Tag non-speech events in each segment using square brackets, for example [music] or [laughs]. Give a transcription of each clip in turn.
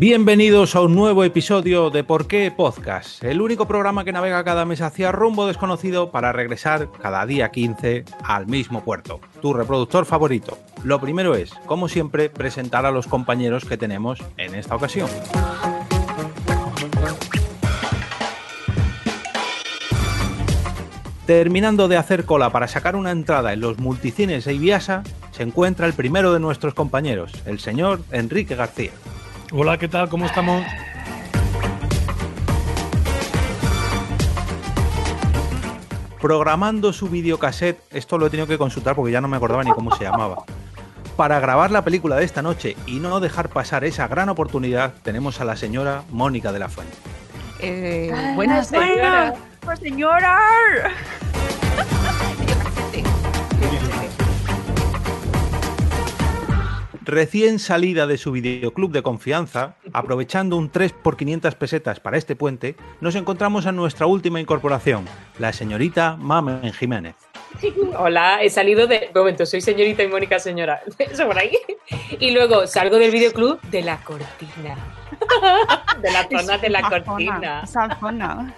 Bienvenidos a un nuevo episodio de Por qué Podcast, el único programa que navega cada mes hacia rumbo desconocido para regresar cada día 15 al mismo puerto, tu reproductor favorito. Lo primero es, como siempre, presentar a los compañeros que tenemos en esta ocasión. Terminando de hacer cola para sacar una entrada en los multicines de Ibiasa, se encuentra el primero de nuestros compañeros, el señor Enrique García. Hola, ¿qué tal? ¿Cómo estamos? Programando su videocassette, esto lo he tenido que consultar porque ya no me acordaba ni cómo se llamaba. Para grabar la película de esta noche y no dejar pasar esa gran oportunidad, tenemos a la señora Mónica de la Fuente. Eh, Ah, buenas, señora. Señora. [laughs] Recién salida de su videoclub de confianza, aprovechando un 3 por 500 pesetas para este puente, nos encontramos a nuestra última incorporación, la señorita Mamen Jiménez. Hola, he salido de. Un momento, soy señorita y Mónica señora. [laughs] Eso por ahí. Y luego salgo del videoclub de la cortina. [laughs] De la zona de la cortina. Esa zona.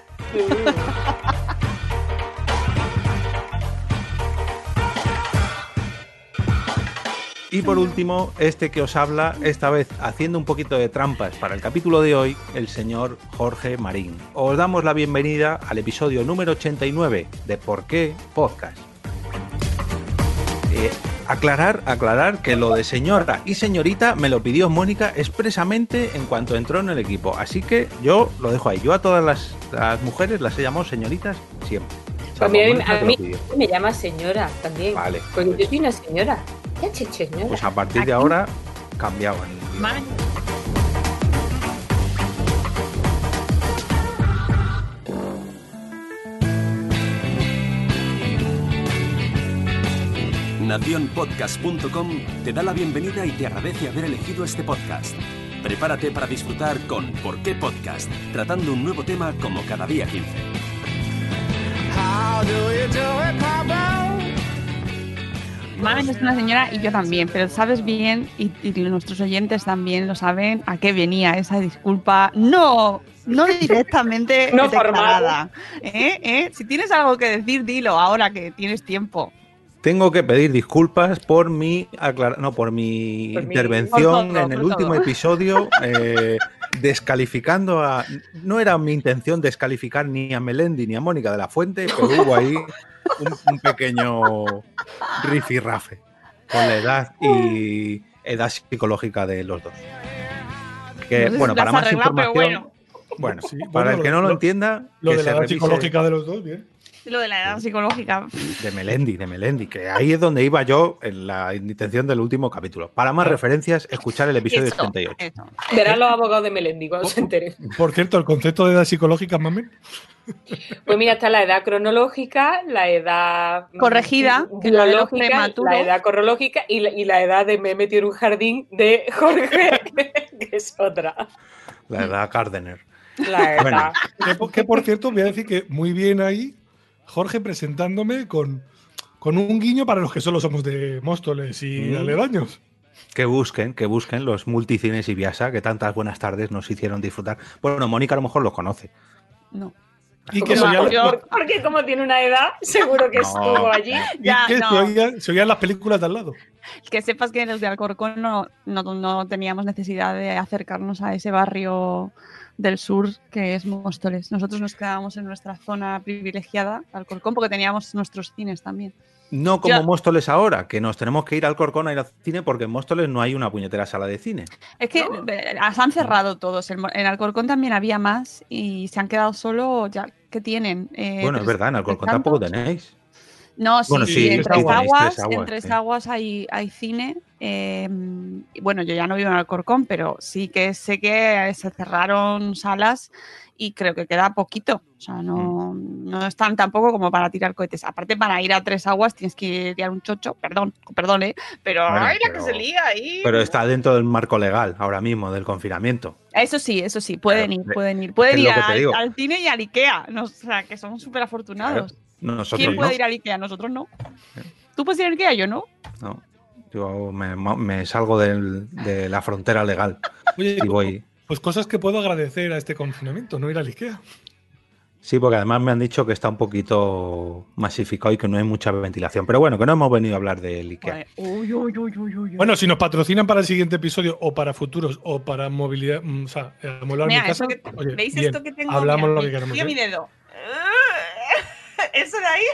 Y por último, este que os habla, esta vez haciendo un poquito de trampas para el capítulo de hoy, el señor Jorge Marín. Os damos la bienvenida al episodio número 89 de Por qué Podcast. Eh, aclarar, aclarar que lo de señora y señorita me lo pidió Mónica expresamente en cuanto entró en el equipo. Así que yo lo dejo ahí. Yo a todas las, las mujeres las he llamado señoritas siempre. A mí, a me llama señora también. Vale, Porque pues- yo soy una señora. Ya, che, señora. Pues a partir de ahora. Madre. Naciónpodcast.com te da la bienvenida y te agradece haber elegido este podcast. Prepárate para disfrutar con ¿Por qué Podcast? Tratando un nuevo tema como cada día 15. Mamen es una señora y yo también, pero sabes bien, y, y nuestros oyentes también lo saben, a qué venía esa disculpa. No, no directamente [laughs] No declarada. ¿Eh? ¿Eh? Si tienes algo que decir, dilo ahora que tienes tiempo. Tengo que pedir disculpas por mi aclara- no por mi Por mi- intervención por todo, en el último todo. episodio [laughs] eh, descalificando a no era mi intención descalificar ni a Melendi ni a Mónica de la Fuente, pero hubo ahí un, un pequeño rifirrafe con la edad y edad psicológica de los dos. Que No sé si bueno, para más información, bueno. bueno, Sí, para bueno, el que no lo, lo- entienda, Lo que de se la edad revise- psicológica de los dos, bien. Lo de la edad psicológica. de Melendi, de Melendi, que ahí es donde iba yo en la intención del último capítulo. Para más referencias, escuchar el episodio Eso, 38. eso. Verán los abogados de Melendi cuando se enteren. Por cierto, el concepto de edad psicológica, mami, Pues mira, está la edad cronológica, la edad mm, Corregida, que la de los la edad cronológica y la, y la edad de me he metido en un jardín de Jorge, [laughs] que es otra. La edad Cardener. La edad. Bueno. que, por- que, por cierto, voy a decir que muy bien ahí, Jorge presentándome con, con un guiño para los que solo somos de Móstoles y Mm. aledaños. Que busquen, que busquen los multicines y Viasa que tantas buenas tardes nos hicieron disfrutar. Bueno, Mónica a lo mejor lo conoce. No. Y que, se Como- yo- Porque como tiene una edad, seguro que No, estuvo allí. y Ya, que se, no. oían, se oían las películas de al lado. Que sepas que los de Alcorcón no, no, no teníamos necesidad de acercarnos a ese barrio del sur que es Móstoles. Nosotros nos quedábamos en nuestra zona privilegiada, Alcorcón, porque teníamos nuestros cines también. No como Yo- Móstoles ahora, que nos tenemos que ir al Corcón a ir al cine porque en Móstoles no hay una puñetera sala de cine. Es que se han cerrado todos. En, Alcorcón también había más y se han quedado solo ya. ¿Qué tienen? Eh, bueno, es tres- verdad, en Alcorcón tampoco tenéis. No, sí, Bueno, sí, en Tres Aguas, Aguas, en Tres. Aguas hay, hay cine. eh, y bueno, yo ya no vivo en Alcorcón, pero sí que sé que se cerraron salas y creo que queda poquito. O sea, no, Mm. no están tampoco como para tirar cohetes. Aparte, para ir a Tres Aguas tienes que tirar un chocho, perdón, perdón, ¿eh? Pero Bueno, ay, la pero- que se ahí. Pero está dentro del marco legal ahora mismo, del confinamiento. Eso sí, eso sí, pueden Claro, ir, de- pueden ir. Pueden ir al, cine y al Ikea. No, o sea, que somos súper afortunados. Nosotros ¿Quién no. puede ir al Ikea? Nosotros no. ¿Tú puedes ir al Ikea? Yo no. No. Yo me, me salgo del- de la frontera legal Oye, y voy. Pues cosas que puedo agradecer a este confinamiento, no ir al Ikea. Sí, porque además me han dicho que está un poquito masificado y que no hay mucha ventilación. Pero bueno, que no hemos venido a hablar del IKEA. Vale. Uy, uy, uy, uy, uy, uy. Bueno, si nos patrocinan para el siguiente episodio o para futuros o para movilidad, mm, o sea, amueblar mi casa, que- oye, ¿veis bien, esto que tengo? hablamos Mira, lo que mira ¿eh? mi dedo. Eso de ahí,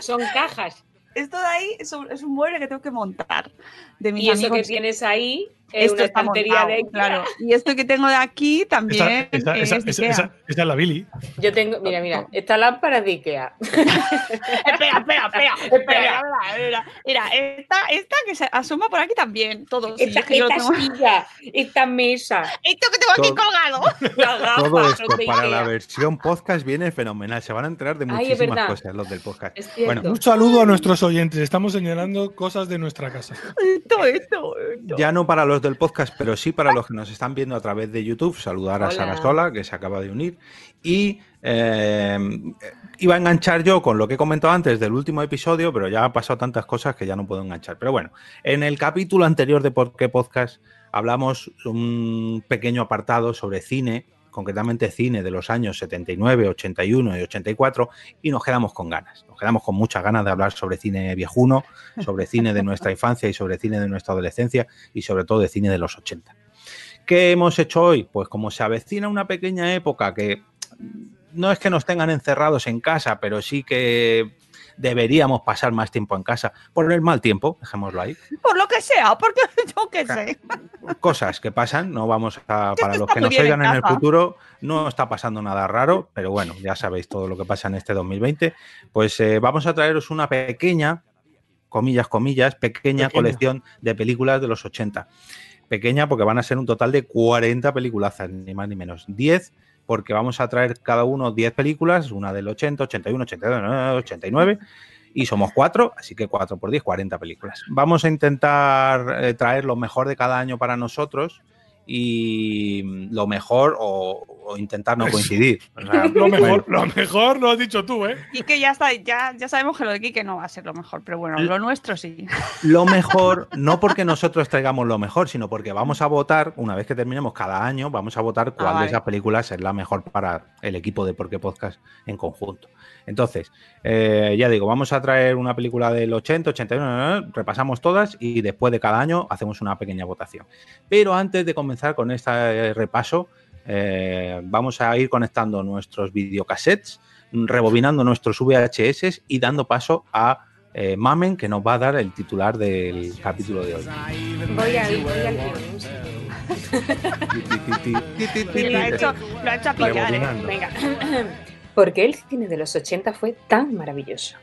Son cajas. esto de ahí es un, es un mueble que tengo que montar. De mis Y eso que tienes ahí es Esto una estantería montado, de Ikea. claro. Y esto que tengo de aquí también Esa, esa, es esa, de esa, Ikea. esa- esa es la Billy. Yo tengo, mira, mira, esta lámpara es de Ikea. [laughs] espera, espera, [laughs] espera, espera, espera, espera. Mira, esta, esta que se asoma por aquí también, todo. sí, Esta, es que yo lo esta silla, esta mesa, Esto que tengo aquí colgado. gafas [laughs] Todo esto para la versión podcast viene fenomenal. Se van a enterar de muchísimas cosas los del podcast. Bueno, Un saludo a nuestros oyentes. Estamos señalando cosas de nuestra casa. Esto, esto, esto. Ya no para los del podcast, pero sí para los que nos están viendo a través de YouTube. Saludar a Hola. Sara Sola, que se acaba de unir. Y eh, iba a enganchar yo con lo que he comentado antes del último episodio, pero ya han pasado tantas cosas que ya no puedo enganchar. Pero bueno, en el capítulo anterior de Por qué Podcast hablamos un pequeño apartado sobre cine, concretamente cine de los años 79, 81 y 84, y nos quedamos con ganas. Nos quedamos con muchas ganas de hablar sobre cine viejuno, sobre cine de nuestra infancia y sobre cine de nuestra adolescencia y sobre todo de cine de los 80. ¿Qué hemos hecho hoy? Pues como se avecina una pequeña época que no es que nos tengan encerrados en casa, pero sí que deberíamos pasar más tiempo en casa por el mal tiempo, dejémoslo ahí. Por lo que sea, porque yo qué sé. Cosas que pasan, no vamos a, para los que nos en oigan en el futuro, no está pasando nada raro, pero bueno, ya sabéis todo lo que pasa en este 2020. Pues eh, vamos a traeros una pequeña, comillas, comillas, pequeña, Pequeña. colección de películas de los 80. Pequeña porque van a ser un total de 40 peliculazas, ni más ni menos. 10 porque vamos a traer cada uno 10 películas, una del 80, 81, 82, 89, y somos cuatro, así que 4 por 10, 40 películas. Vamos a intentar eh, traer lo mejor de cada año para nosotros y lo mejor o, o intentar no Eso. coincidir. [laughs] O sea, Lo mejor, lo mejor lo has dicho tú, ¿eh? Y que ya está, ya, ya sabemos que lo de Kike no va a ser lo mejor, pero bueno, lo nuestro sí. lo mejor, no porque nosotros traigamos lo mejor, sino porque vamos a votar, una vez que terminemos cada año, vamos a votar cuál de esas películas es la mejor para el equipo de Porque Podcast en conjunto. Entonces, eh, ya digo, vamos a traer una película del 80, 81, repasamos todas y después de cada año hacemos una pequeña votación. Pero antes de comenzar con este repaso, eh, vamos a ir conectando nuestros videocassettes, rebobinando nuestros VHS y dando paso a eh, Mamen, que nos va a dar el titular del capítulo de hoy. Voy a ir, voy al guion. Sí, lo ha hecho, lo ha hecho a pillar, ¿eh? Venga. [clears throat] ¿Por qué el cine de los 80 fue tan maravilloso?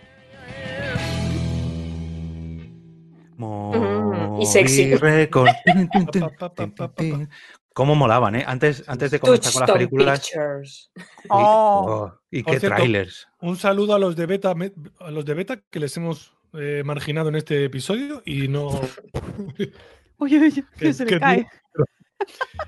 Y sexy. Record. [laughs] ¿Cómo molaban, eh? Antes, antes de comenzar con las películas. Pictures. y- Oh. oh, y qué cierto, trailers. Un saludo a los de Beta, me- a los de Beta que les hemos eh, marginado en este episodio y no. Uy, uy, uy, que Que- se que le cae. [laughs]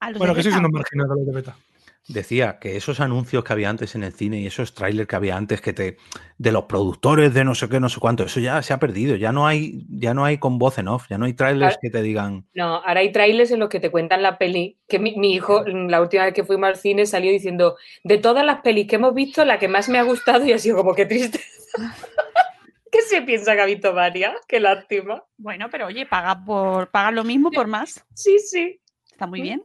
A los Bueno, de que sois unos marginados los de Beta. Decía que esos anuncios que había antes en el cine y esos trailers que había antes que te de los productores de no sé qué, no sé cuánto, eso ya se ha perdido, ya no hay ya no hay con voz en off, ya no hay trailers que te digan No, ahora hay trailers en los que te cuentan la peli. Que mi, mi hijo, la última vez que fuimos al cine, salió diciendo: De todas las pelis que hemos visto, la que más me ha gustado, y ha sido como que triste. [laughs] ¿Qué se piensa que ha visto varias? Qué lástima. Bueno, pero oye, paga por paga lo mismo por más. Sí, sí. Está muy bien.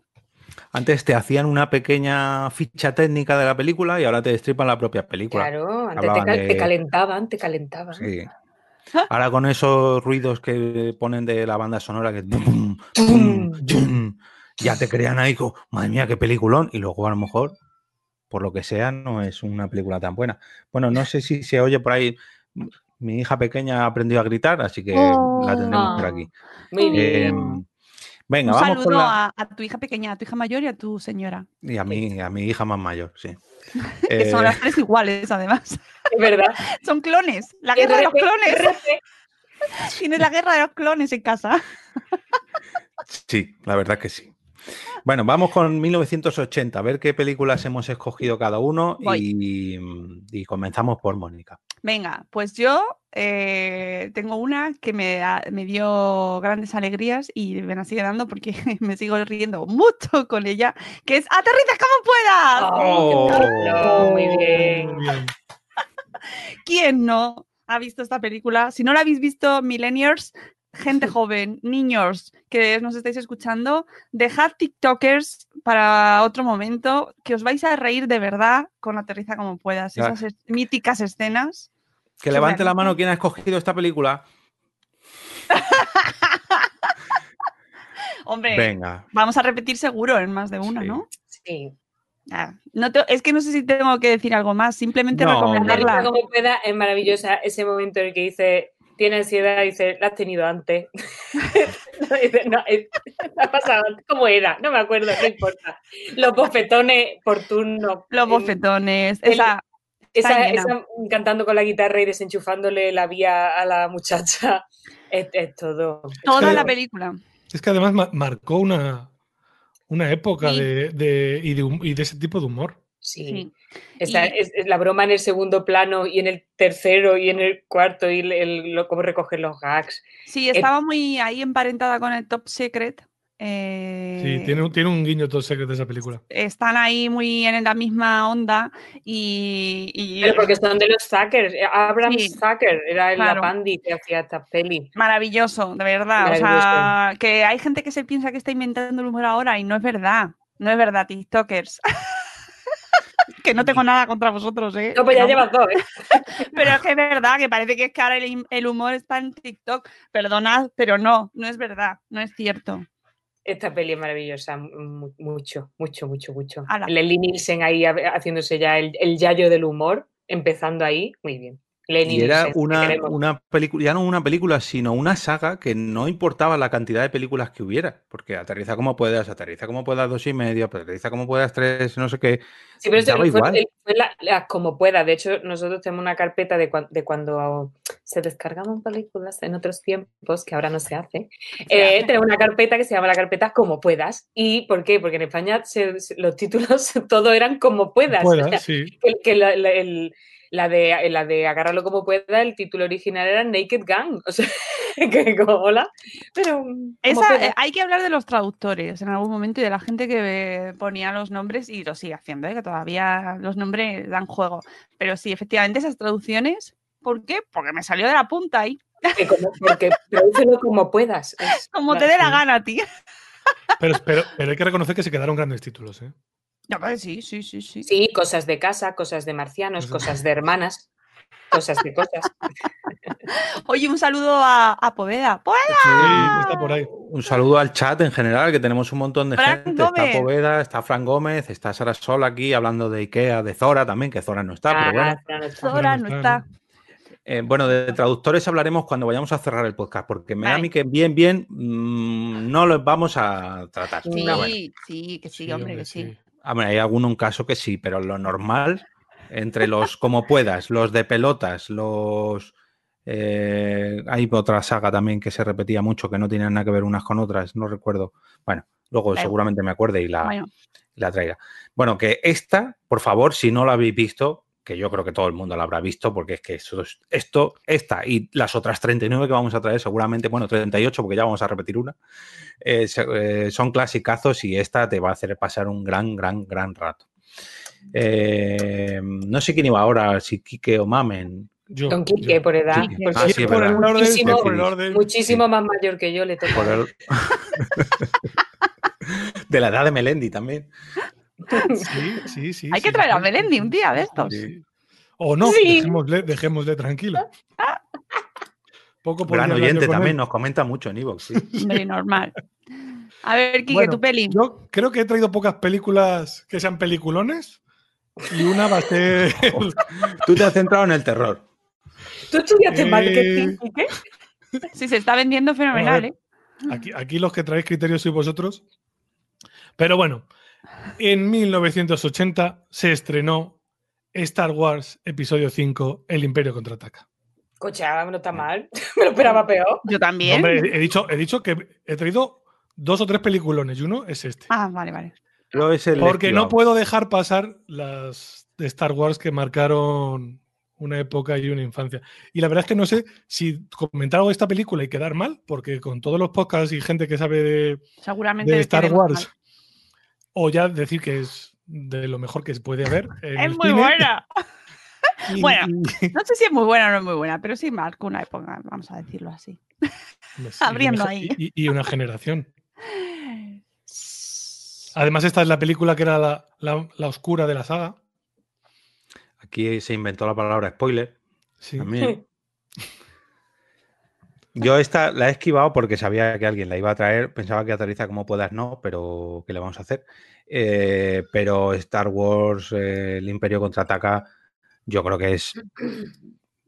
Antes te hacían una pequeña ficha técnica de la película y ahora te destripan la propia película. Claro, antes te, cal- de- te calentaban, te calentaban. Sí. Ahora con esos ruidos que ponen de la banda sonora que ya te crean ahí como, madre mía, qué peliculón, y luego a lo mejor, por lo que sea, no es una película tan buena. Bueno, no sé si se oye por ahí. Mi hija pequeña ha aprendido a gritar, así que la tendremos por Oh. aquí. Muy Oh. bien. Venga, Un vamos saludo la. a, a tu hija pequeña, a tu hija mayor y a tu señora. Y a mi, a mi hija más mayor, sí. [laughs] Que son Eh, las tres iguales, además. Es verdad. [laughs] Son clones. La guerra de los clones. [laughs] Tienes la guerra de los clones en casa. Sí, la verdad que sí. Bueno, vamos con 1980, a ver qué películas hemos escogido cada uno y comenzamos por Mónica. Venga, pues yo eh, tengo una que me, da- me dio grandes alegrías y me la sigue dando porque [laughs] me sigo riendo mucho con ella, que es Aterriza como puedas. Oh, qué chulo, muy bien. Muy bien. [laughs] ¿Quién no ha visto esta película? Si no la habéis visto, millennials, gente [laughs] joven, niños que nos estáis escuchando, dejad TikTokers para otro momento, que os vais a reír de verdad con Aterriza como puedas. Esas es- míticas escenas. Que levante la mano quien ha escogido esta película. [laughs] Hombre, Venga. vamos a repetir seguro en más de una, Sí. ¿no? Sí. Ah, no te- es que no sé si tengo que decir algo más, simplemente No, recomendarla. Como pueda, es maravillosa ese momento en el que dice, tiene ansiedad, y dice, la has tenido antes. [laughs] no, dice, no, ha pasado antes. ¿Cómo era? No me acuerdo, no importa. Los bofetones por turno. Los En- bofetones, el- esa, Esa, cantando con la guitarra y desenchufándole la vía a la muchacha. [laughs] Es, es todo. toda que- la película. Es que además ma- marcó una, una época Sí. de, de- y, de, hum- y de ese tipo de humor. Sí. Sí. Esta- Y- es, es la broma en el segundo plano y en el tercero y en el cuarto y el, el- lo- cómo recoger los gags. Sí, estaba muy ahí emparentada con el Top Secret. Eh, Sí, tiene, un- tiene un guiño todo secreto de esa película. Están ahí muy en la misma onda y, y Pero porque son de los Zucker. Abraham Sí. Zucker era el Claro. Lapandi que hacía esta peli. maravilloso, de verdad. O sea, que hay gente que se piensa que está inventando el humor ahora y no es verdad. No es verdad, TikTokers. [laughs] que no tengo nada contra vosotros, ¿eh? No, pues ya No. llevas dos, ¿eh? [laughs] Pero es que es verdad, que parece que es que ahora el, el humor está en TikTok. Perdonad, pero no, no es verdad, no es cierto. Esta peli es maravillosa, mu- mucho, mucho, mucho, mucho. Leslie Nielsen ahí ha- haciéndose ya el, el yayo del humor, empezando ahí, muy bien. Y era una, una película, ya no una película, sino una saga que no importaba la cantidad de películas que hubiera. Porque aterriza como puedas, aterriza como puedas dos y medio, aterriza como puedas tres, no sé qué. Sí, pero eso daba fue, igual. el- fue la- la- como pueda. De hecho, nosotros tenemos una carpeta de, cuan- de cuando se descargaban películas en otros tiempos, que ahora no se hace. Eh, hace. tenemos una carpeta que se llama la carpeta Como puedas. ¿Y por qué? Porque en España se- los títulos [laughs] todo eran como puedas. O Pueda, sea, sí. que, que la, la- el- la de, la de agárralo como pueda, el título original era Naked Gun. O sea, [laughs] que como hola. Pero como Esa, eh, hay que hablar de los traductores en algún momento y de la gente que eh, ponía los nombres y lo sigue haciendo, ¿eh? que todavía los nombres dan juego. Pero sí, efectivamente, esas traducciones, ¿por qué? Porque me salió de la punta ahí, como- porque tradúcelo como puedas. Es- [laughs] como te dé la gana, tío. Pero, pero, pero hay que reconocer que se quedaron grandes títulos. ¿eh? No, pues sí, sí, sí, sí. Sí, cosas de casa, cosas de marcianos, Cosas- de hermanas, cosas de cosas. [laughs] Oye, un saludo a, a Poveda. ¡Poveda! Sí, está por ahí. Un saludo al chat en general, que tenemos un montón de gente. Gómez. Está Poveda, está Fran Gómez, está Sara Sol aquí hablando de Ikea, de Zora también, que Zora no está, pero bueno. Ah, no, no está. Zora no está. Eh, bueno, de traductores hablaremos cuando vayamos a cerrar el podcast, porque me da a mí que bien, bien, mm, no los vamos a tratar. Sí, bueno, sí, que sí, hombre, que sí. Hombre, hay algún un caso que sí, pero lo normal, entre los como puedas, los de pelotas, los... eh, hay otra saga también que se repetía mucho, que no tienen nada que ver unas con otras, no recuerdo. Bueno, luego seguramente me acuerde y la, Bueno, la traiga. Bueno, que esta, por favor, si no la habéis visto, que yo creo que todo el mundo la habrá visto, porque es que esto, es- esto esta y las otras 39 que vamos a traer, seguramente, bueno, 38, porque ya vamos a repetir una, eh, eh, son clasicazos y esta te va a hacer pasar un gran, gran, gran rato. Eh, no sé quién iba ahora, si Quique o Mamen. Yo, Don yo. Quique, por edad. Ah, Sí, sí, es por el verdad. orden, Muchísimo- por el orden. Muchísimo más mayor que yo le toca. el- [laughs] de la edad de Melendi también. Sí, sí, sí. hay que sí, traer a sí. Melendi un día de estos. Sí. O no, Sí. dejémosle, dejémosle tranquilo. [laughs] Poco Gran oyente también, él. nos comenta mucho en Evox. [laughs] Hombre, normal. A ver, Kike, Bueno, tu peli. Yo creo que he traído pocas películas que sean peliculones y una va a ser. [laughs] Tú te has centrado en el terror. ¿Tú estudiaste Eh, marketing? Quique? Sí, se está vendiendo fenomenal, ¿eh? Aquí, aquí los que traéis criterios sois vosotros. Pero bueno, en 1980 se estrenó Star Wars Episodio 5, El Imperio contraataca. Cocha, no está mal. [laughs] Me lo esperaba peor. Yo No, también. hombre, he, dicho, he dicho que he traído dos o tres peliculones y uno es este. Ah, vale, vale. Le he Porque no puedo dejar pasar las de Star Wars que marcaron una época y una infancia. Y la verdad es que no sé si comentar algo de esta película y quedar mal, porque con todos los podcasts y gente que sabe de, Seguramente. de Star Wars, mal. O ya decir que es de lo mejor que se puede haber. en Es muy cine. buena. [laughs] Y- Bueno. y- No sé si es muy buena o no es muy buena, pero sí marcó una época, vamos a decirlo así. [laughs] y Abriendo una- ahí. Y, y una generación. [laughs] Además, esta es la película que era la, la- la oscura de la saga. Aquí se inventó la palabra spoiler. Sí. También. Yo esta la he esquivado porque sabía que alguien la iba a traer. Pensaba que aterriza como puedas, no, pero ¿qué le vamos a hacer? Eh, pero Star Wars, eh, el Imperio contraataca, yo creo que es.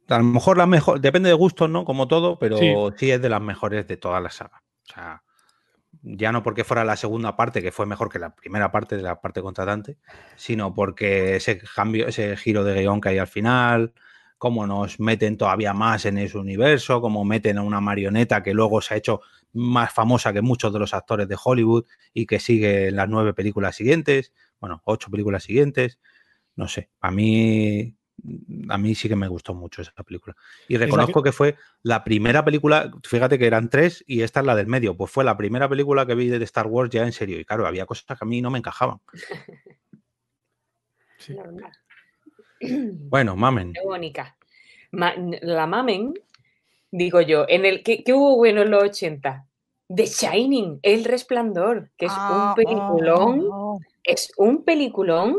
A lo mejor la mejor, depende de gustos, ¿no? Como todo, pero Sí. sí, es de las mejores de toda la saga. O sea, ya no porque fuera la segunda parte, que fue mejor que la primera parte de la parte contratante, sino porque ese cambio, ese giro de guion que hay al final, cómo nos meten todavía más en ese universo, cómo meten a una marioneta que luego se ha hecho más famosa que muchos de los actores de Hollywood y que sigue en las nueve películas siguientes, bueno, ocho películas siguientes. No sé, a mí, a mí sí que me gustó mucho esa película. Y reconozco que... fue la primera película, fíjate que eran tres y esta es la del medio, pues fue la primera película que vi de Star Wars ya en serio. Y claro, había cosas que a mí no me encajaban. [laughs] sí. [clears throat] Bueno, mamen. Ma- la mamen, digo yo, en el ¿qué, qué hubo bueno en los 80? The Shining, El Resplandor, que es Ah, un peliculón, oh, oh. es un peliculón.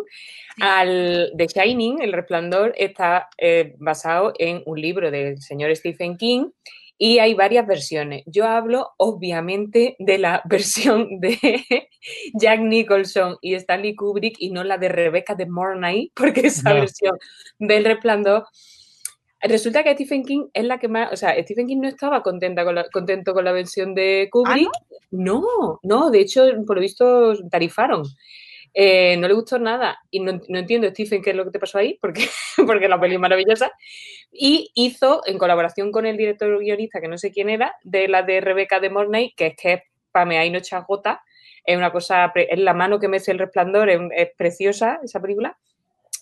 Al The Shining, El Resplandor, está eh, basado en un libro del señor Stephen King y hay varias versiones. Yo hablo, obviamente, de la [laughs] versión de Jack Nicholson y Stanley Kubrick y no la de Rebecca de Mornay, porque [laughs] esa Ya. versión del Resplandor. Resulta que Stephen King es la que más, o sea, Stephen King no estaba contenta con la- contento con la versión de Kubrick. no? no, de hecho, por lo visto, tarifaron. Eh, no le gustó nada y no, no entiendo, Stephen, qué es lo que te pasó ahí, porque, [laughs] porque la peli es maravillosa. Y hizo, en colaboración con el director guionista, que no sé quién era, de la de Rebeca de Mornay, que es que es pamear y no echar gota, es una cosa, es la mano que mece el resplandor, es, es preciosa esa película.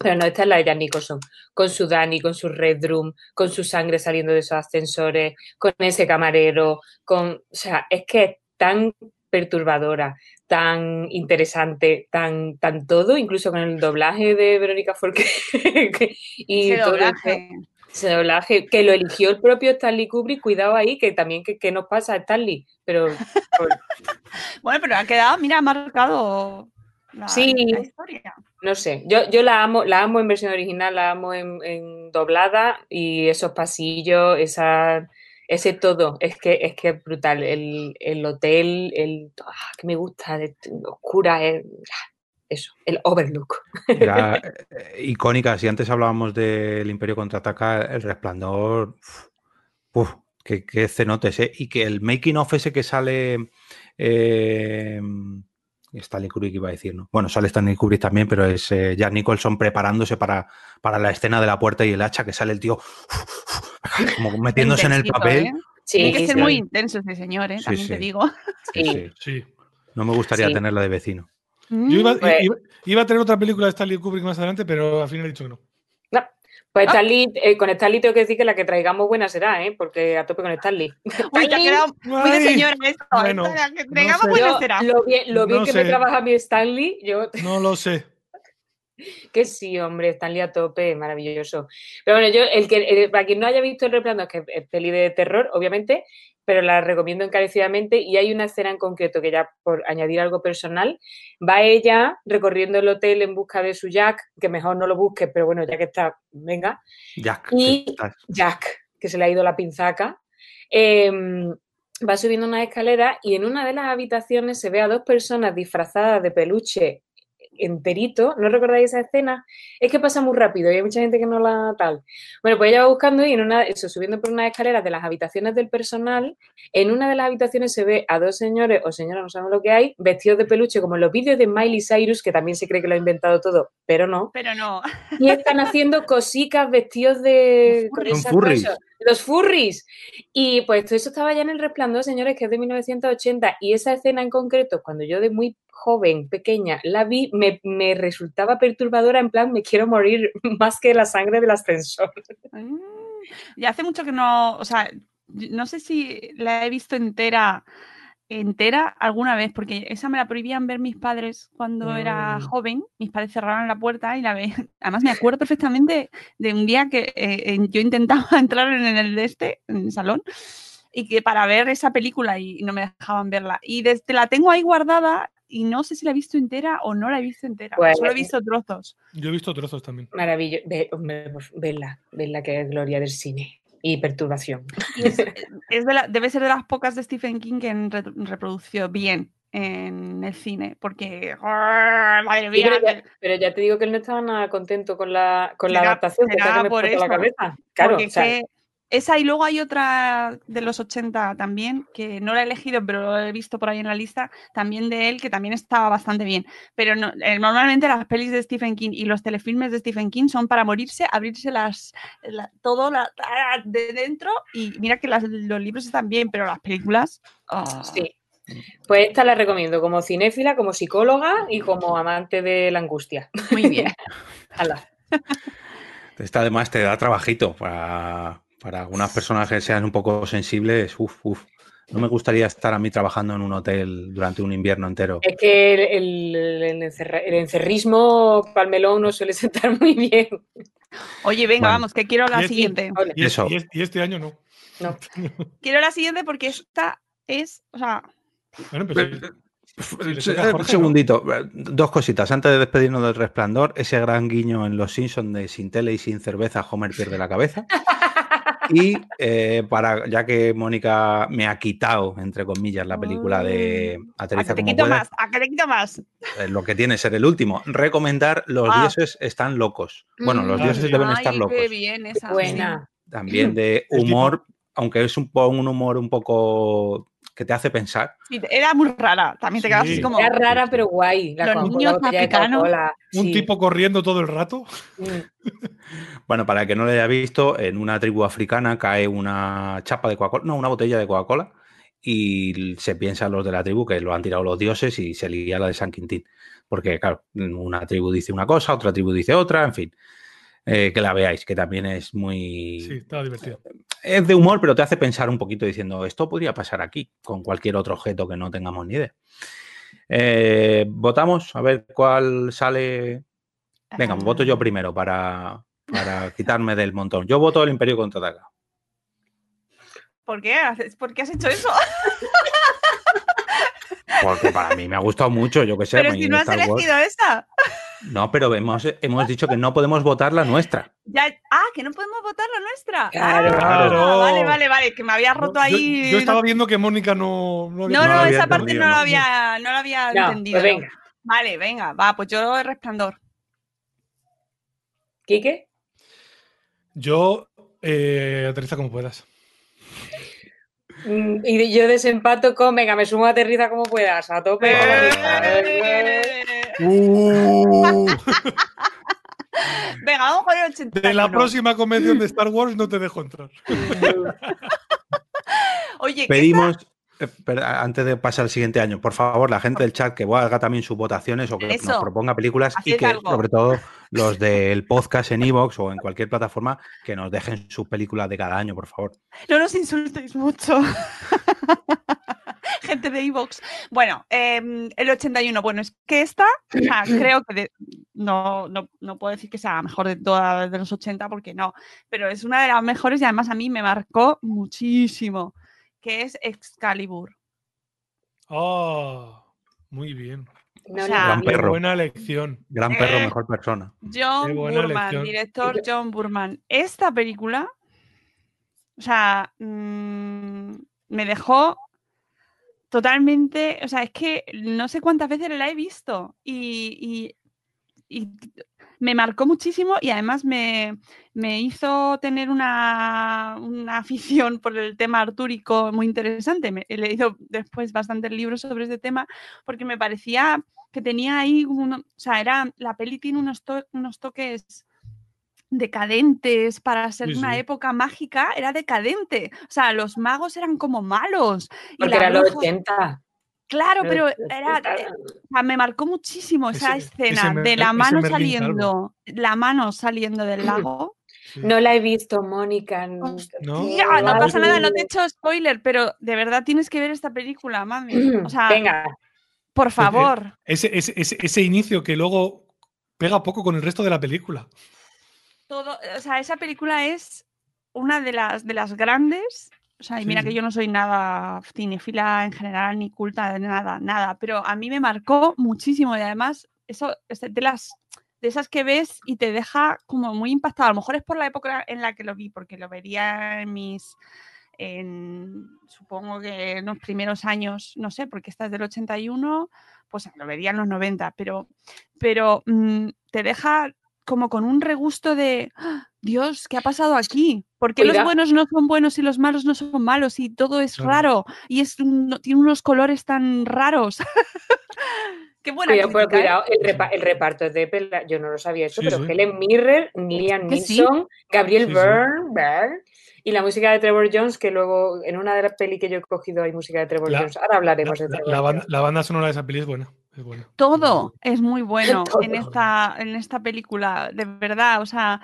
Pero no, esta es la de Jack Nicholson, con su Danny, con su Red Room, con su sangre saliendo de esos ascensores, con ese camarero, con, o sea, es que es tan perturbadora, tan interesante, tan, tan todo, incluso con el doblaje de Verónica Forqué [laughs] y Ese todo doblaje. ese doblaje que lo eligió el propio Stanley Kubrick, cuidado ahí, que también que, que nos pasa a Stanley, pero por- [laughs] Bueno, pero ha quedado, mira, ha marcado la, Sí. la historia. no sé, yo, yo la amo, la amo en versión original, la amo en, en doblada y esos pasillos, esa, ese todo, es que es que es brutal. El, el hotel, el ah, que me gusta, de- oscura, es- ah, eso, el overlook. Era [laughs] eh, icónica. Si antes hablábamos del Imperio contraataca, el resplandor. Uf, uf, qué, qué cenotes, ¿eh? Y que el making of ese que sale. Eh, Stanley Kubrick iba a decir, ¿no? Bueno, sale Stanley Kubrick también, pero es eh, Jack Nicholson preparándose para, para la escena de la puerta y el hacha que sale el tío como [laughs] metiéndose en el papel. ¿eh? Sí, Tiene que ser muy intenso ese señor, ¿eh? Sí, También te digo. Sí, Sí. No me gustaría Sí. tenerla de vecino. Yo iba, Pues- iba- iba a tener otra película de Stanley Kubrick más adelante, pero al final he dicho que no. Pues Ah. Stanley, eh, con Stanley tengo que decir que la que traigamos buena será, ¿eh? Porque a tope con Stanley. [laughs] Uy, te ha quedado muy de Ay, señora esto. bueno, Esta, que no sé. buena Yo, será. lo bien, lo bien No que sé. me trabaja mi Stanley, yo No lo sé. Que sí, hombre, Stanley a tope, maravilloso. Pero bueno, yo, el que, el- para quien no haya visto El Resplandor, que es peli de terror, obviamente, pero la recomiendo encarecidamente y hay una escena en concreto que ya por añadir algo personal, va ella recorriendo el hotel en busca de su Jack, que mejor no lo busque, pero bueno, ya que está, venga, Jack, Y- Jack, que se le ha ido la pinzaca, eh, va subiendo una escalera y en una de las habitaciones se ve a dos personas disfrazadas de peluche enterito. ¿No recordáis esa escena? Es que pasa muy rápido y hay mucha gente que no la tal. Bueno, pues ella va buscando y en una, eso, subiendo por unas escaleras de las habitaciones del personal, en una de las habitaciones se ve a dos señores o señoras, no sabemos lo que hay, vestidos de peluche, como en los vídeos de Miley Cyrus, que también se cree que lo ha inventado todo, pero no. Pero no. Y están haciendo cositas vestidos de... Los furries. Los furries. Y pues todo eso estaba ya en El Resplandor, señores, que es de 1980. Y esa escena en concreto, cuando yo de muy joven, pequeña, la vi, me, me resultaba perturbadora, en plan, me quiero morir [laughs] más que la sangre del ascensor. Mm, Y hace mucho que no, o sea, no sé si la he visto entera, entera alguna vez, porque esa me la prohibían ver mis padres cuando era joven. Mis padres cerraron la puerta y la ve. [laughs] Además, me acuerdo perfectamente de un día que eh, yo intentaba [laughs] entrar en el de este, en el salón, y que para ver esa película y no me dejaban verla. Y desde la tengo ahí guardada y no sé si la he visto entera o no la he visto entera. Pues- Solo he visto trozos. Yo he visto trozos también. Maravilloso. Ve, hombre, pues, verla, verla que es gloria del cine. Y perturbación. Y es, [laughs] es de la- debe ser de las pocas de Stephen King que han re- reproducido bien en el cine, porque ¡ah, madre mía, pero, ya, pero ya te digo que él no estaba nada contento con la, con la Será- adaptación, que por explota la eso, cabeza. Claro, porque o sea, es que esa y luego hay otra de los 80 también, que no la he elegido, pero lo he visto por ahí en la lista, también de él, que también estaba bastante bien. Pero no- eh, normalmente las pelis de Stephen King y los telefilmes de Stephen King son para morirse, abrirse las la- todo la- ah, de dentro y mira que las- los libros están bien, pero las películas... ah, Sí. Pues esta la recomiendo como cinéfila, como psicóloga y como amante de la angustia. Muy bien. [laughs] Hala. Esta además te da trabajito para, para algunas personas que sean un poco sensibles. Uf, uf. No me gustaría estar a mí trabajando en un hotel durante un invierno entero. Es que el, el- el encerra- el encerrismo palmelón no suele [laughs] sentar muy bien. Oye, venga, Bueno. vamos, que quiero la Y es- siguiente. Y, es- Eso. y es- y este año no. No. [laughs] Quiero la siguiente porque esta es, o sea, Bueno, pues Jorge, Un ¿no? segundito, eh, dos cositas. Antes de despedirnos del resplandor, ese gran guiño en Los Simpsons de sin tele y sin cerveza, Homer pierde la cabeza. [laughs] Y eh, para, ya que Mónica me ha quitado, entre comillas, la película de a Aterriza que te como quito puedas, más, a que te quito más. eh, lo que tiene que ser el último, recomendar Los Ah. dioses están locos. Bueno, los Mm. dioses Ay, deben estar locos. Qué bien esa. Buena. También de [clears throat] humor, aunque es un, un humor un poco que te hace pensar. Sí, era muy rara. También te quedas Sí. así como. Era rara, pero guay. La Los niños africanos. Un sí. tipo corriendo todo el rato. Mm. [laughs] Bueno, para el que no lo haya visto, en una tribu africana cae una chapa de Coca-Cola, no, una botella de Coca-Cola, y se piensan los de la tribu que lo han tirado los dioses y se lía la de San Quintín. Porque, claro, una tribu dice una cosa, otra tribu dice otra, en fin. Eh, que la veáis, que también es muy. Sí, estaba divertido. Es de humor, pero te hace pensar un poquito diciendo, esto podría pasar aquí, con cualquier otro objeto que no tengamos ni idea. Eh, Votamos a ver cuál sale. Venga, voto yo primero para, para quitarme del montón. Yo voto el Imperio contraataca. ¿Por qué? ¿Por qué has hecho eso? Porque para mí me ha gustado mucho, yo que sé. Pero si no has elegido esa. No, pero hemos, hemos dicho que no podemos votar la nuestra. Ya, ah, que no podemos votar la nuestra. Claro. Ah, Claro. Vale, vale, vale. Que me había roto ahí. Yo, estaba viendo que Mónica no, no había No, no, No esa parte entendido, no la había, no la había No, entendido. pues venga. Vale, venga, va, pues yo el resplandor. ¿Quique? Yo eh, aterriza como puedas. Mm, Y yo desempato con, venga, me sumo a aterriza como puedas, a tope. Eh. Uh, Venga, vamos con el 81. de la próxima convención de Star Wars no te dejo entrar. [laughs] Oye, ¿qué Pedimos, eh, pero antes de pasar al siguiente año, por favor, la gente del chat que haga también sus votaciones o que Eso. nos proponga películas y que, algo. sobre todo, los del podcast en Evox o en cualquier plataforma, que nos dejen sus películas de cada año, por favor. No nos insultéis mucho. [laughs] [laughs] Gente de Evox. Bueno, em, el 81. Bueno, es que esta, o sea, [clears throat] creo que de- no, no, no puedo decir que sea la mejor de todas de los 80 porque no, pero es una de las mejores y además a mí me marcó muchísimo, que es Excalibur. Ah, muy bien. No, O no, sea, Gran perro. buena elección. Gran perro, Eh. mejor persona. John Burman, elección. director John Burman. Esta película, o sea, mm, me dejó totalmente, o sea, es que no sé cuántas veces la he visto y, me marcó muchísimo y además me, me hizo tener una, una, [laughs] afición por el tema artúrico muy interesante. Me, he leído después bastantes libros sobre este tema porque me parecía que tenía ahí, uno, o sea, era, la peli tiene unos, unos toques decadentes para ser Sí, una sí. época mágica, era decadente. O sea, los magos eran como malos. y Porque la era los bruja- 80. Claro, pero 80. era, eh, o sea, me marcó muchísimo esa Ese- escena ese de la ese mano saliendo, la mano saliendo del lago. [clears throat] Sí. No la he visto, Mónica. No. No pasa nada, no te he hecho spoiler, pero de verdad tienes que ver esta película, mami. O [clears throat] sea, Venga, por favor. Ese, ese, ese, ese inicio que luego pega poco con el resto de la película. Todo, o sea, esa película es una de las, de las grandes. O sea, y Sí, mira que yo no soy nada cinefila en general, ni culta de nada, nada, pero a mí me marcó muchísimo y además, eso es de las de esas que ves y te deja como muy impactado. A lo mejor es por la época en la que lo vi, porque lo vería en mis, en, supongo que en los primeros años, no sé, porque esta es del 81, pues lo vería en los 90, pero, pero mm, te deja como con un regusto de, "Ah, Dios, ¿qué ha pasado aquí? ¿Por qué los buenos no son buenos y los malos no son malos? Y todo es Claro. raro y es un- tiene unos colores tan raros. [laughs] Qué buena cuidado, pero crítica, ¿eh? cuidado, el, repa- el reparto es de Pela- yo no lo sabía eso, Sí, pero sí. Helen Mirren, Liam sí. Neeson, Gabriel Sí, sí. Byrne, Byrne, y la música de Trevor Jones, que luego en una de las pelis que yo he cogido hay música de Trevor La- Jones. Ahora La, hablaremos de la- Trevor la banda, Jones. la banda sonora de esa peli es buena. Es todo es muy bueno Todo. en esta, en esta película, de verdad, o sea,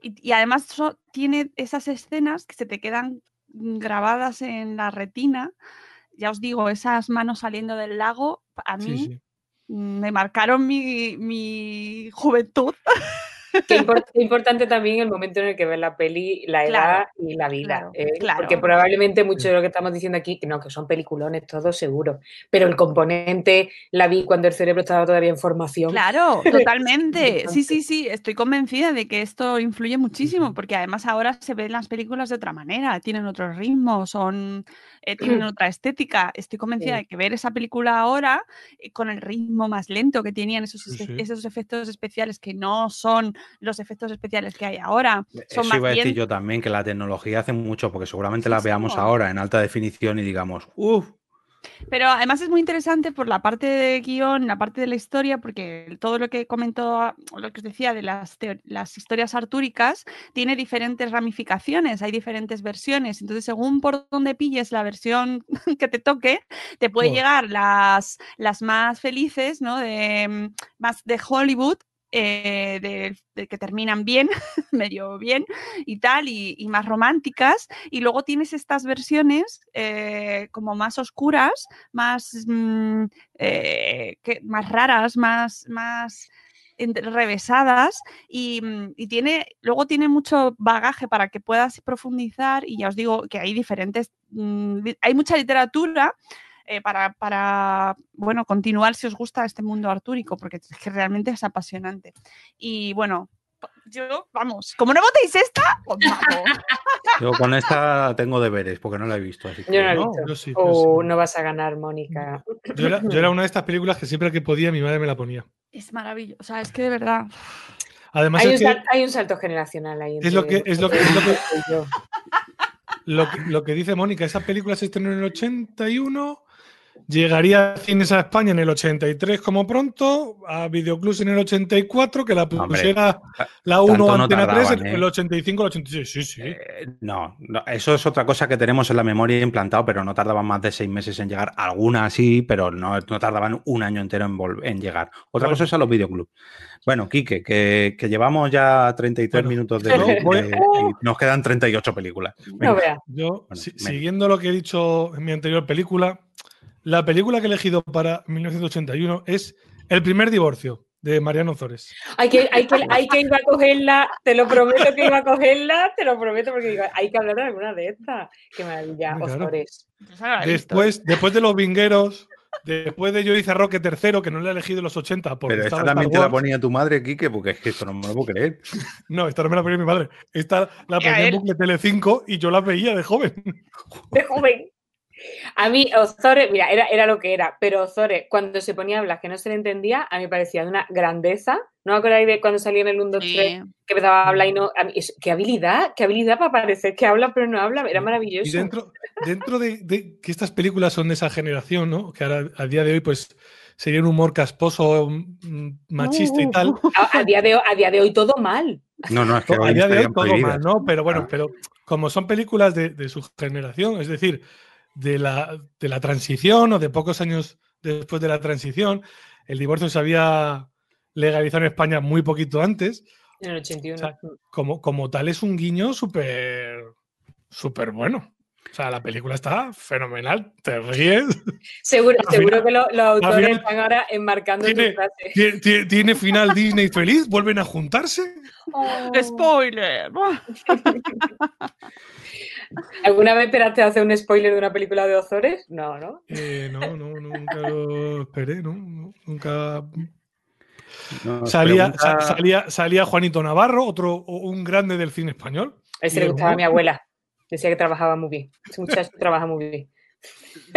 y, y además so- tiene esas escenas que se te quedan grabadas en la retina. Ya os digo, esas manos saliendo del lago, a mí Sí, sí. me marcaron mi, mi juventud. [laughs] Qué, impor- qué importante también el momento en el que ves la peli, la edad Claro, y la vida. claro, ¿eh? claro. Porque probablemente mucho de lo que estamos diciendo aquí, que no, que son peliculones todos seguro, pero el componente la vi cuando el cerebro estaba todavía en formación. Claro, [laughs] totalmente. Sí, sí, sí, estoy convencida de que esto influye muchísimo, porque además ahora se ven las películas de otra manera, tienen otro ritmo, son, eh, tienen otra estética. Estoy [clears throat] convencida Sí. de que ver esa película ahora, eh, con el ritmo más lento que tenían esos, Sí, efe- sí. esos efectos especiales que no son los efectos especiales que hay ahora, son Eso más iba a decir yo también, que la tecnología hace mucho, porque seguramente la veamos ahora en alta definición y digamos, uff, Pero además es muy interesante por la parte de guion, la parte de la historia, porque todo lo que comentó, lo que os decía de las, las historias artúricas, tiene diferentes ramificaciones, hay diferentes versiones. Entonces, según por dónde pilles la versión [laughs] que te toque, te puede llegar las, las más felices, ¿no? De, mm, más de Hollywood. Eh, de, que terminan bien, [laughs] medio bien y tal, y, más románticas, y luego tienes estas versiones eh, como más oscuras, más, mm, eh, que- más raras, más, más revesadas y, mm, y tiene, luego tiene mucho bagaje para que puedas profundizar. Y ya os digo que hay diferentes, mm, hay mucha literatura eh, para, para, bueno, continuar si os gusta este mundo artúrico, porque es que realmente es apasionante. Y bueno, yo, vamos, como no votéis esta, pues vamos. [laughs] yo con esta tengo deberes, porque no la he visto. Así que, Yo no la he No, visto. yo sí, yo O sí. no vas a ganar, Mónica. Yo era, yo era una de estas películas que siempre que podía mi madre me la ponía. Es maravilloso, o sea, es que de verdad... Además, Hay un, sal- hay un salto generacional ahí. Es lo que- es lo que- es lo que- [laughs] lo, que, lo que dice Mónica, esa película se estrenó en el 81, llegaría a cines a España en el 83 como pronto, a Videoclubs en el 84, que la Hombre, pusiera la 1 tanto no Antena 3 tardaban, en ¿eh? el 85, el 86. Sí, sí. Eh, no, no, eso es otra cosa que tenemos en la memoria implantado, pero no tardaban más de seis meses en llegar. Algunas sí, pero no, no tardaban un año entero en, en llegar. Otra cosa es a los videoclubs. Bueno, Quique, que, que llevamos ya 33 Bueno, minutos de, y nos quedan 38 películas. No Venga. veas. Yo, Bueno, si- venga. siguiendo lo que he dicho en mi anterior película, la película que he elegido para 1981 es El primer divorcio de Mariano Zores. Hay que, hay, que, hay que ir a cogerla, te lo prometo que iba a cogerla, te lo prometo porque digo, hay que hablar de alguna de estas. Qué maravilla, claro. Ozores. Después, después de Los Vingueros, después de Yo hice Roque tercero, que no le he elegido en los 80 porque Pero esta también te la ponía tu madre, Quique, porque es que esto no me lo puedo creer. [laughs] No, esta no me la ponía mi madre. Esta la ponía en bucle Tele 5 y yo la veía de joven. De joven. A mí, Ozores, mira, era, era lo que era, pero Ozores, cuando se ponía a hablar que no se le entendía, a mí me parecía de una grandeza. ¿No os acordáis de cuando salía en el 1, 2, 3, Sí. que empezaba a hablar y no. mí- qué habilidad, qué habilidad para parecer que habla, pero no habla, era maravilloso. Y dentro, dentro de, de que estas películas son de esa generación, ¿no? Que ahora a día de hoy, pues, sería un humor casposo, mm, machista y tal. A, a día de, a día de hoy todo mal. No, no, es que a día de hoy todo prohibidas. mal, ¿no? Pero bueno, Ah. pero como son películas de, de su generación, es decir, de la, de la transición o de pocos años después de la transición, el divorcio se había legalizado en España muy poquito antes. En el 81. O sea, Como, como tal, es un guiño súper súper bueno. O sea, la película está fenomenal, te ríes. seguro seguro que lo- los autores final están ahora enmarcando tiene- tu frase. Tiene final Disney feliz, vuelven a juntarse. ¡Spoiler! [laughs] ¿Alguna vez esperaste a hacer un spoiler de una película de Ozores? No, ¿no? Eh, no, no, nunca lo esperé, ¿no? no, Nunca. Salía, pregunta- salía, salía Juanito Navarro, otro un grande del cine español. Ese Y le gustaba a mi abuela. Decía que trabajaba muy bien. Ese muchacho [laughs] trabaja muy bien.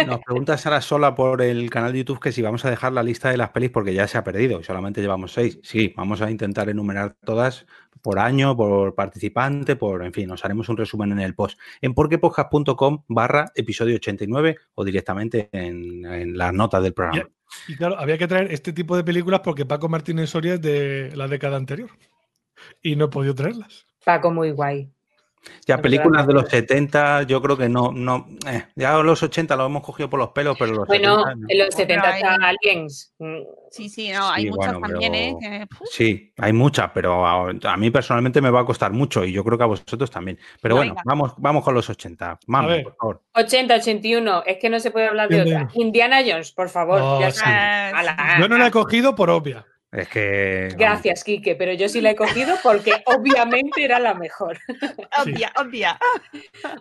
Nos pregunta Sara Sola por el canal de YouTube que si vamos a dejar la lista de las pelis porque ya se ha perdido y solamente llevamos seis. Sí, vamos a intentar enumerar todas por año, por participante, por, en fin, os haremos un resumen en el post. En porquepodcast.com barra episodio 89 o directamente en, en las notas del programa. Y claro, había que traer este tipo de películas porque Paco Martínez Soria es de la década anterior. Y no he podido traerlas. Paco muy guay. Ya la películas de los 70 yo creo que no, no, eh, ya los 80 los hemos cogido por los pelos, pero los Bueno, 70 no. en los 70 hay- está Aliens. Mm, Sí, sí, no, hay Sí, muchas bueno, también, ¿eh? Que, Sí, hay muchas, pero a, a mí personalmente me va a costar mucho y yo creo que a vosotros también. Pero bueno, Venga. vamos, vamos con los 80. Vamos, ver. por favor. 80, 81. Es que no se puede hablar de otra. Indiana Jones, por favor. Oh, ya sí. Yo no la he cogido por obvia. Es que. vamos, Gracias, Quique, pero yo sí la he cogido porque [laughs] obviamente era la mejor. obvia, [laughs] obvia.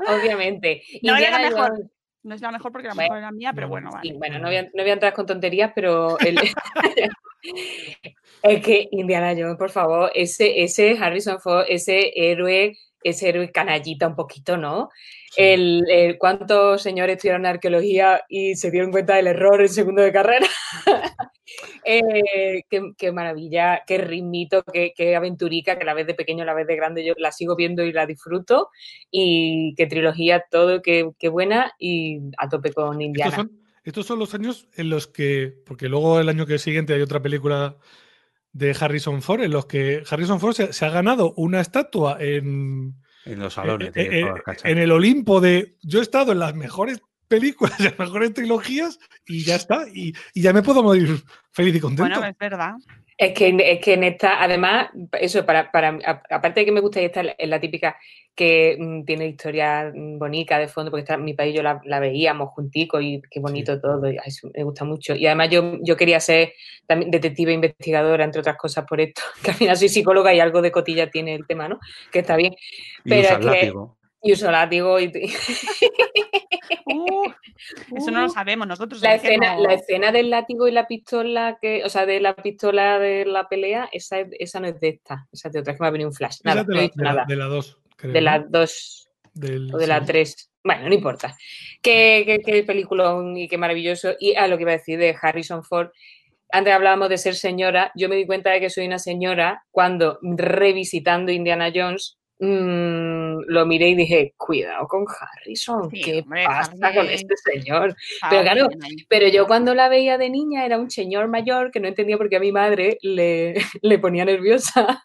Obviamente. No era la Indiana mejor. Jones- No es la mejor porque la Bueno, mejor era mía, pero no, bueno, Sí, vale. bueno, no voy, a, no voy a entrar con tonterías, pero el- [laughs] es que Indiana Jones, por favor, ese, ese Harrison Ford, ese héroe, ese héroe canallita un poquito, ¿no? El, el- ¿Cuántos señores estudiaron arqueología y se dieron cuenta del error en segundo de carrera? Eh, qué, qué maravilla, qué ritmito, qué, qué aventurica, que la vez de pequeño, la vez de grande, yo la sigo viendo y la disfruto. Y qué trilogía, todo, qué, qué buena y a tope con Estos Indiana. son, estos son los años en los que, porque luego el año que siguiente hay otra película de Harrison Ford, en los que Harrison Ford se, se ha ganado una estatua en, En los salones. eh, de eh, todas las cachas. en el Olimpo de yo he estado en las mejores películas, [laughs] las mejores trilogías y ya está. Y, y ya me puedo morir feliz y contento. Bueno, es verdad. Es que, es que en esta, además, eso, para, para aparte de que me gusta y esta es la típica que mm, tiene historia bonita de fondo, porque está, mi país yo la, la veíamos juntico y qué bonito todo, y, ay, eso me gusta mucho. Y además yo, yo quería ser también detective investigadora, entre otras cosas, por esto, [laughs] que al final soy psicóloga y algo de cotilla tiene el tema, ¿no? Que está bien. Y pero usa es el que- látigo. Y uso látigo y, Uh, eso no lo Uh. sabemos nosotros. La escena, no- la escena del látigo y la pistola, que, o sea, de la pistola de la pelea, esa, es- esa no es de esta, esa es de otra, es que me ha venido un flash. Nada, de la, de la- de la dos, creo, De las dos Del- o de la tres. Bueno, no importa. Qué, qué, qué peliculón y qué maravilloso. Y a lo que iba a decir de Harrison Ford. Antes hablábamos de ser señora. Yo me di cuenta de que soy una señora cuando revisitando Indiana Jones mm, lo miré y dije, cuidado con Harrison, Sí, ¿qué hombre, pasa Harry- con este señor? Está pero claro. Pero yo cuando la veía de niña era un señor mayor que no entendía por qué a mi madre le, [laughs] le ponía nerviosa.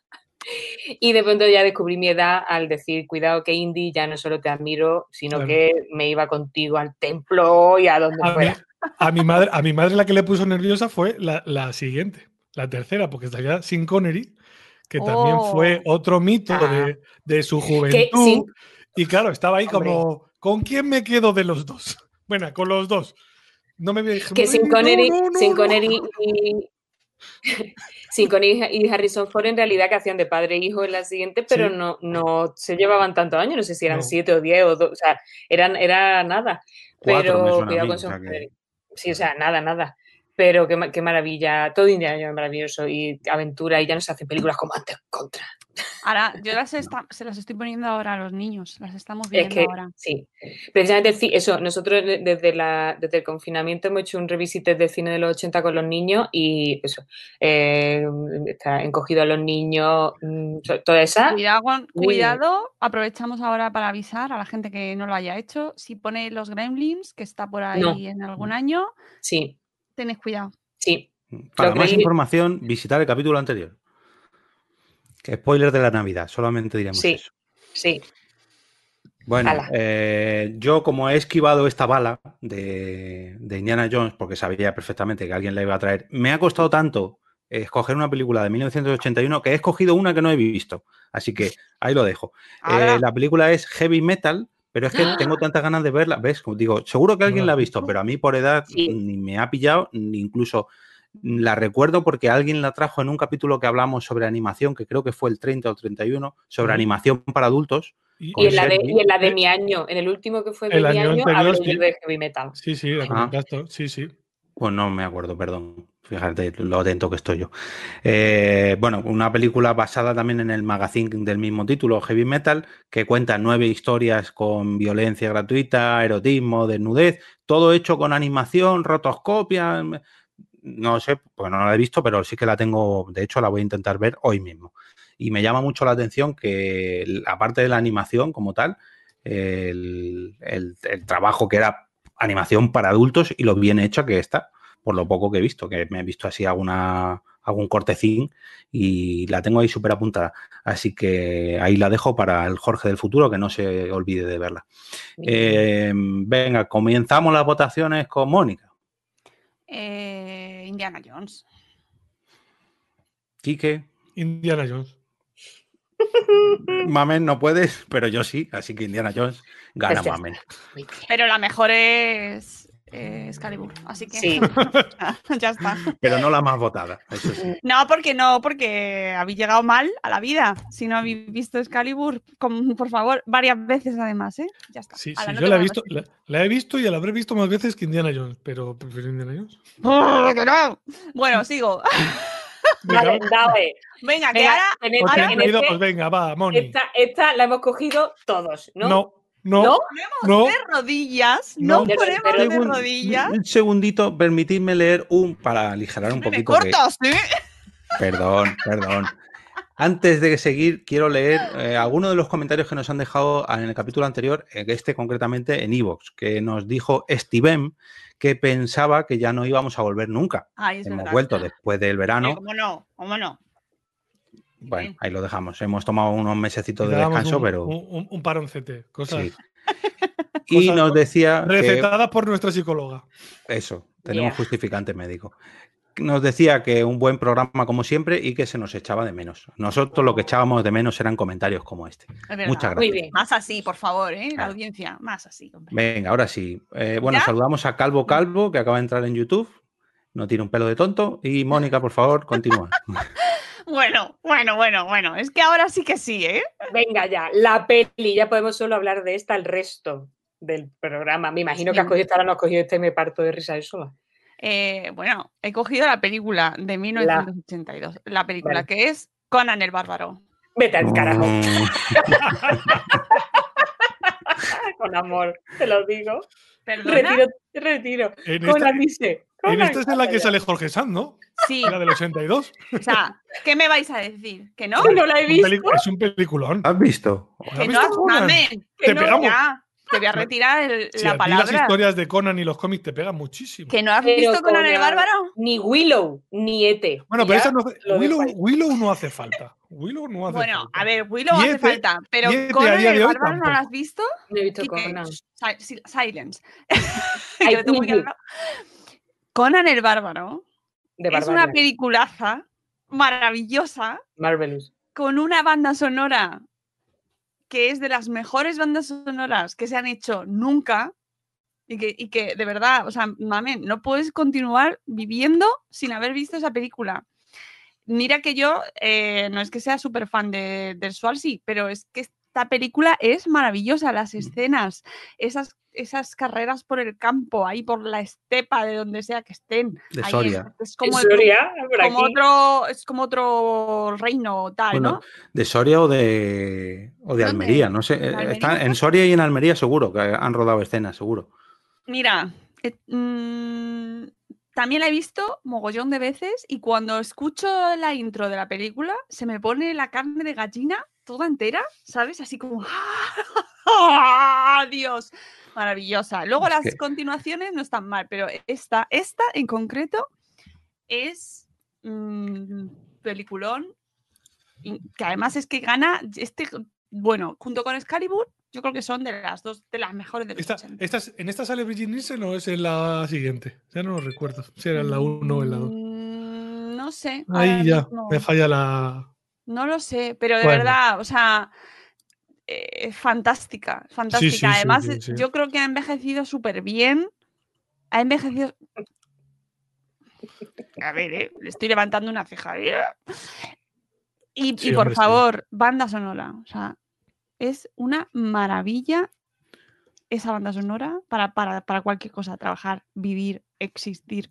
Y de pronto ya descubrí mi edad al decir, cuidado que Indy ya no solo te admiro, sino Claro. que me iba contigo al templo y a donde A mi, fuera. a mi madre, a mi madre la que le puso nerviosa fue la, la siguiente, la tercera, porque salía sin Connery, que también Oh. fue otro mito Ah. de, de su juventud. sin- Y claro, estaba ahí Hombre. como, ¿con quién me quedo de los dos? [laughs] Bueno, con los dos. No me dije, que sin "No, Connery, no, no, sin no". Connery y, [laughs] sin Connery y Harrison Ford en realidad que hacían de padre e hijo en la siguiente, pero Sí. no, no se llevaban tantos años, no sé si eran No. siete o diez o dos, o sea, eran, era nada. Cuatro Pero cuidado con o sea Sean que-. Sí, o sea, nada, nada. Pero qué, qué maravilla, todo Indiana Jones es maravilloso y aventura y ya no se hacen películas como antes contra. Ahora, yo las se las estoy poniendo ahora a los niños, las estamos Es viendo que ahora. sí, precisamente eso, nosotros de- desde, la, desde el confinamiento hemos hecho un revisite del cine de los 80 con los niños y eso, eh, está encogido a los niños, mm, toda esa. Cuidado, cuidado, aprovechamos ahora para avisar a la gente que no lo haya hecho. Si pone los Gremlins, que está por ahí No. en algún año, Sí, tened cuidado. sí, Para Lo más creí- información, visitar el capítulo anterior. Que spoiler de la Navidad, solamente diremos Sí. eso. sí. Bueno, eh, yo como he esquivado esta bala de, de Indiana Jones, porque sabía perfectamente que alguien la iba a traer, me ha costado tanto escoger una película de 1981 que he escogido una que no he visto. Así que ahí lo dejo. Eh, la película es Heavy Metal, pero es que [gasps] tengo tantas ganas de verla. ¿Ves? Como digo, seguro que alguien la la ha visto, visto? pero a mí por edad Sí. ni me ha pillado, ni incluso la recuerdo porque alguien la trajo en un capítulo que hablamos sobre animación, que creo que fue el 30 o 31, sobre animación para adultos. Y- en, la de, Sergi. y en la de mi año, en el último que fue de El mi año año, sí. yo de heavy metal. Sí, sí, la Ah. comentaste. Sí, sí. Pues no me acuerdo, perdón. Fíjate lo atento que estoy yo. Eh, bueno, una película basada también en el magazine del mismo título, Heavy Metal, que cuenta nueve historias con violencia gratuita, erotismo, desnudez, todo hecho con animación, rotoscopia. No sé, pues no la he visto, pero sí que la tengo, de hecho la voy a intentar ver hoy mismo. Y me llama mucho la atención que, aparte de la animación como tal, el, el- el trabajo que era animación para adultos y lo bien hecha que está, por lo poco que he visto, que me he visto así alguna, algún cortecín y la tengo ahí súper apuntada. Así que ahí la dejo para el Jorge del futuro, que no se olvide de verla. Eh, venga, comenzamos las votaciones con Mónica. eh, Indiana Jones. Quique, Indiana Jones. Mamen no puedes, pero yo sí, así que Indiana Jones gana Pues Mamen. Pero la mejor es eh, Excalibur, así que Sí. [laughs] ya está. Pero no la más votada, eso sí. [laughs] No, porque no, porque habéis llegado mal a la vida. Si no habéis visto Excalibur, con- por favor, varias veces además, ¿eh? Ya está. Sí, sí, no yo la he visto, la, la he visto y la habré visto más veces que Indiana Jones, pero prefiero Indiana Jones. ¡Oh, que no! [laughs] Bueno, sigo. Vale, dale. Venga, que Venga, ahora. en Pues esta, en este- pues venga, va, Moni. esta, esta la hemos cogido todos, ¿no? No, no, ¿No? no. de rodillas, No. no, De- ponemos pero- de Un- rodillas. Un segundito, permitidme leer un para aligerar un Me poquito. que- ¿eh? Perdón, perdón. Antes de seguir, quiero leer eh, algunos de los comentarios que nos han dejado en el capítulo anterior, este concretamente en Evox, que nos dijo Steven que pensaba que ya no íbamos a volver nunca. Ay, es Hemos verdad. vuelto después del verano. ¿Cómo no? ¿Cómo no? Bueno, ahí lo dejamos. Hemos tomado unos mesecitos de descanso, un, pero un, un- paroncete. Cosas sí. [laughs] Y cosas nos decía que recetadas por nuestra psicóloga. Eso, tenemos Yeah. justificante médico. Nos decía que un buen programa como siempre y que se nos echaba de menos. Nosotros lo que echábamos de menos eran comentarios como este. Verdad. Muchas Muy gracias. bien. Más así, por favor, ¿eh? La audiencia, más así, hombre. Venga, ahora sí. Eh, bueno, ¿Ya? saludamos a Calvo Calvo, que acaba de entrar en YouTube. No tiene un pelo de tonto. Y Mónica, por favor, continúa. [laughs] Bueno, bueno, bueno, bueno. Es que ahora sí que sí, ¿eh? Venga ya, la peli, ya podemos solo hablar de esta el resto del programa. Me imagino que has cogido esta, ahora no has cogido este y me parto de risa de sola. Eh, bueno, he cogido la película de 1982. La, película Vale. que es Conan el Bárbaro. Vete al carajo, [laughs] [laughs] con amor, te lo digo. ¿Perdona? Retiro, retiro. En Con esta, la dice. en Conan, esta es en la que sale Jorge Sanz, ¿no? Sí, La del 82. o sea, ¿qué me vais a decir? ¿Que no? Que no la he visto. es un peliculón. ¿Has visto? ¿Has Que visto no, Conan? mamen, Que Te no, pegamos. ya. Te voy a retirar el- Si la a ti las palabra. historias de Conan y los cómics te pegan muchísimo. ¿Que no has Pero visto Conan el Bárbaro? Ni Willow, ni Ete. Bueno, pero esa no Willow. Willow no hace falta. Willow no hace Bueno, falta. a ver, Willow hace este- falta, pero a Conan el hoy Bárbaro no lo has visto. No he visto Quique, Conan. si- si- silence. [laughs] Conan el Bárbaro De es una peliculaza maravillosa Marvelous. con una banda sonora que es de las mejores bandas sonoras que se han hecho nunca y que, y que de verdad, o sea, mamen, no puedes continuar viviendo sin haber visto esa película. Mira que yo eh, no es que sea súper fan de, del Swansea, pero es que esta película es maravillosa, las escenas, esas, esas carreras por el campo, ahí por la estepa, de donde sea que estén. De ahí Soria. Es, como, Soria, como otro, es como otro reino tal, Bueno, ¿no? de Soria o de, o de. Almería, no sé. ¿En eh, Almería? está- en Soria y en Almería seguro que han rodado escenas, seguro. Mira, eh, mm, también la he visto mogollón de veces y cuando escucho la intro de la película se me pone la carne de gallina toda entera, ¿sabes? Así como ¡Ah! [laughs] Dios, maravillosa. Luego Es las que- continuaciones no están mal, pero esta, esta en concreto es mm, peliculón y que además es que gana este, bueno, junto con Excalibur, yo creo que son de las dos de las mejores de los Esta, 80. esta- ¿En esta sale Brigitte Nielsen o es en la siguiente? Ya no lo recuerdo. Si era en la 1 o en la 2. Mm, No sé. Ahí ya, mismo me falla la. No lo sé, pero de Bueno. verdad, o sea, eh, es fantástica, fantástica. sí, sí, Además, sí, yo creo que ha envejecido súper bien. Ha envejecido. A ver, eh, le estoy levantando una ceja. Y, y por favor, banda sonora. O sea, es una maravilla esa banda sonora para, para, para cualquier cosa, trabajar, vivir, existir.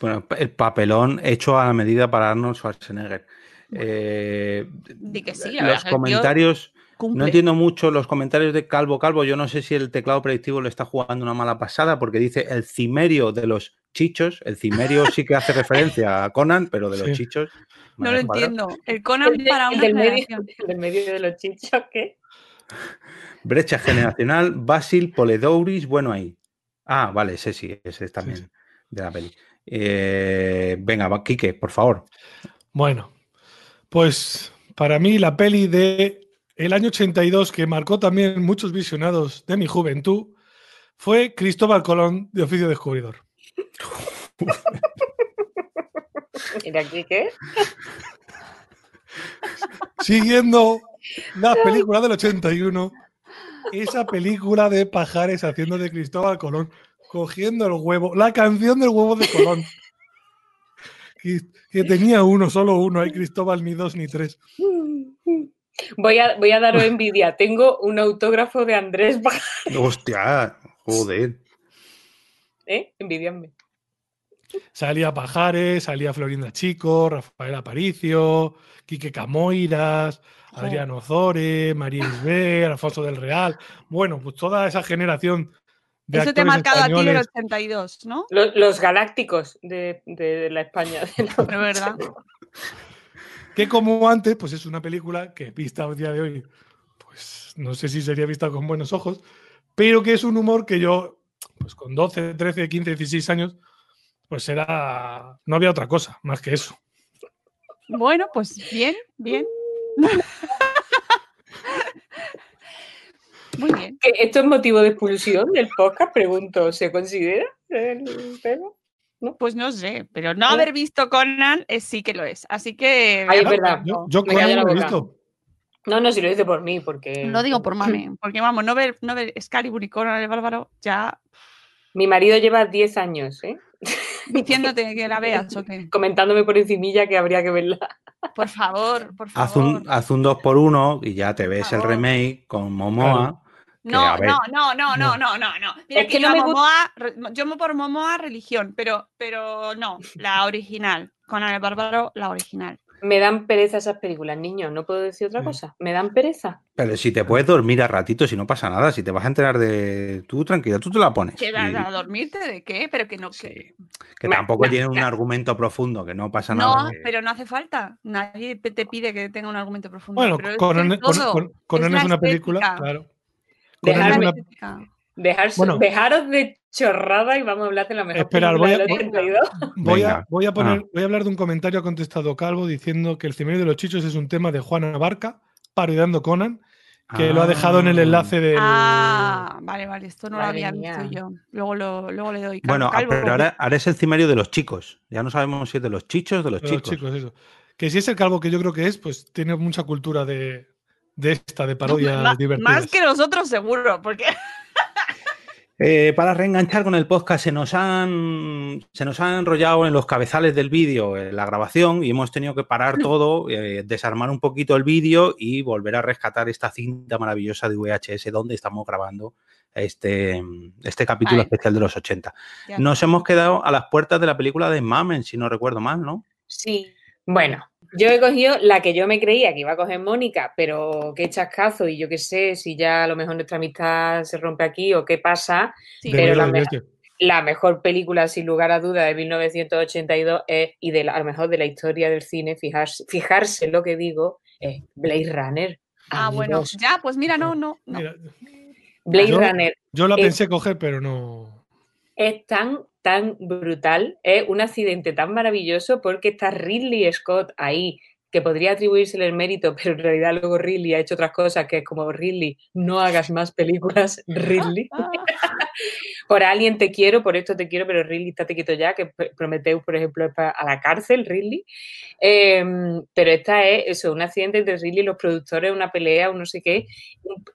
Bueno, el papelón hecho a la medida para Arnold Schwarzenegger. Eh, Di que sí, verdad los comentarios, Cumple. no entiendo mucho los comentarios de Calvo Calvo. Yo no sé si el teclado predictivo le está jugando una mala pasada porque dice el cimerio de los chichos. El cimerio sí que hace referencia a Conan, pero de los Sí. chichos. No lo cuadra. entiendo. El Conan El de- para el una del, medio, del medio de los chichos, ¿qué? Brecha generacional, Basil Poledouris, bueno ahí. Ah, vale, ese sí, ese es también de la peli. Eh, venga, va, Quique, por favor. Bueno, pues para mí la peli de el año 82 que marcó también muchos visionados de mi juventud fue Cristóbal Colón de Oficio Descubridor. [laughs] ¿Y de aquí qué? [laughs] Siguiendo la película del 81, esa película de pajares haciendo de Cristóbal Colón, cogiendo el huevo, la canción del huevo de Colón. Que, que tenía uno, solo uno, hay Cristóbal ni dos ni tres. Voy a, voy a daros envidia. Tengo un autógrafo de Andrés. Hostia, joder. ¿Eh? Envidiadme. Salía Pajares, salía Florinda Chico, Rafael Aparicio, Quique Camoiras, Adriano Zore, María Isber, Alfonso del Real. Bueno, pues toda esa generación de Eso te ha marcado a ti del españoles. 82, ¿no? Los, los galácticos de, de la España. de la- verdad. [laughs] que como antes, pues es una película que vista a día de hoy, pues no sé si sería vista con buenos ojos, pero que es un humor que yo, pues con 12, 13, 15, 16 años, pues era, no había otra cosa más que eso. Bueno, pues bien, bien. [laughs] Muy bien. ¿Que ¿Esto es motivo de expulsión del podcast? Pregunto, ¿se considera el tema? Pues no sé, pero no haber visto Conan eh, sí que lo es. Así que. Ay, es verdad. Yo, yo Conan no lo he visto. No, no, si lo dice por mí, porque... Lo digo por mame, [clears throat] porque vamos, no ver, no ver Excalibur y Conan el Bárbaro ya Mi marido lleva 10 años, ¿eh? [laughs] diciéndote que la veas o qué. [laughs] Comentándome por encimilla que habría que verla. Por favor, por favor. Haz un, haz un 2 por 1 y ya te ves el remake con Momoa. No, no, no, no, no, No. no, no, no. Mira Es que, que yo no me Momoa, yo me por Momoa religión, pero, pero no, la original. Conan el Bárbaro, la original. Me dan pereza esas películas, niños. No puedo decir otra Sí. cosa. Me dan pereza. Pero si te puedes dormir a ratitos y no pasa nada, si te vas a enterar de tú, tranquila, tú te la pones. ¿Que Y- a, a dormirte de qué? Pero que no. sí, Que... que tampoco no, tiene un no. argumento profundo, que no pasa No, nada. que- pero no hace falta. Nadie te pide que tenga un argumento profundo. Bueno, pero es Conan, es una película, claro. Una-. Dejar, Bueno. dejaros de chorrada y vamos a hablar de la mejor Esperar, voy a- del 82. Voy a, Venga. voy, a poner, Ah. voy a hablar de un comentario que ha contestado Calvo diciendo que el cimerio de los chichos es un tema de Juana Barca, parodiando Conan, que lo ha dejado en el Ah. enlace del. Ah, vale, vale, esto no Madre lo había mía. visto yo. Luego, lo, luego le doy. Cal- Bueno, ah, calvo, pero ahora, ahora es el cimerio de los chicos. Ya no sabemos si es de los chichos o de los de los chicos. chicos, eso. Que si es el calvo que yo creo que es, pues tiene mucha cultura de, de esta, de parodias divertidas. Más que nosotros, seguro, porque [laughs] Eh, para reenganchar con el podcast, se nos han, se nos han enrollado en los cabezales del vídeo eh, la grabación y hemos tenido que parar [laughs] todo, eh, desarmar un poquito el vídeo y volver a rescatar esta cinta maravillosa de VHS donde estamos grabando este, este capítulo especial de los 80. Ya Nos hemos quedado a las puertas de la película de Mamen, si no recuerdo mal, ¿no? Sí. Bueno, yo he cogido la que yo me creía que iba a coger Mónica, pero qué chascazo y yo qué sé si ya a lo mejor nuestra amistad se rompe aquí o qué pasa. Sí. Pero la de me-. La mejor película, sin lugar a duda, de 1982 es, y de la- a lo mejor de la historia del cine, fijarse, fijarse en lo que digo, es Blade Runner. Ah, bueno, ya, pues mira, no, no. no. Mira, Blade yo- Runner yo la pensé coger, pero no. es tan, tan brutal, es un accidente tan maravilloso porque está Ridley Scott ahí, que podría atribuírsele el mérito, pero en realidad luego Ridley ha hecho otras cosas que es como Ridley, no hagas más películas, [laughs] Ridley. [laughs] Por alguien te quiero, por esto te quiero, pero Ridley, estate quieto ya, que Prometheus, por ejemplo, es pa- a la cárcel, Ridley. Em, pero esta es eso, un accidente entre Ridley los productores, una pelea, un no sé qué.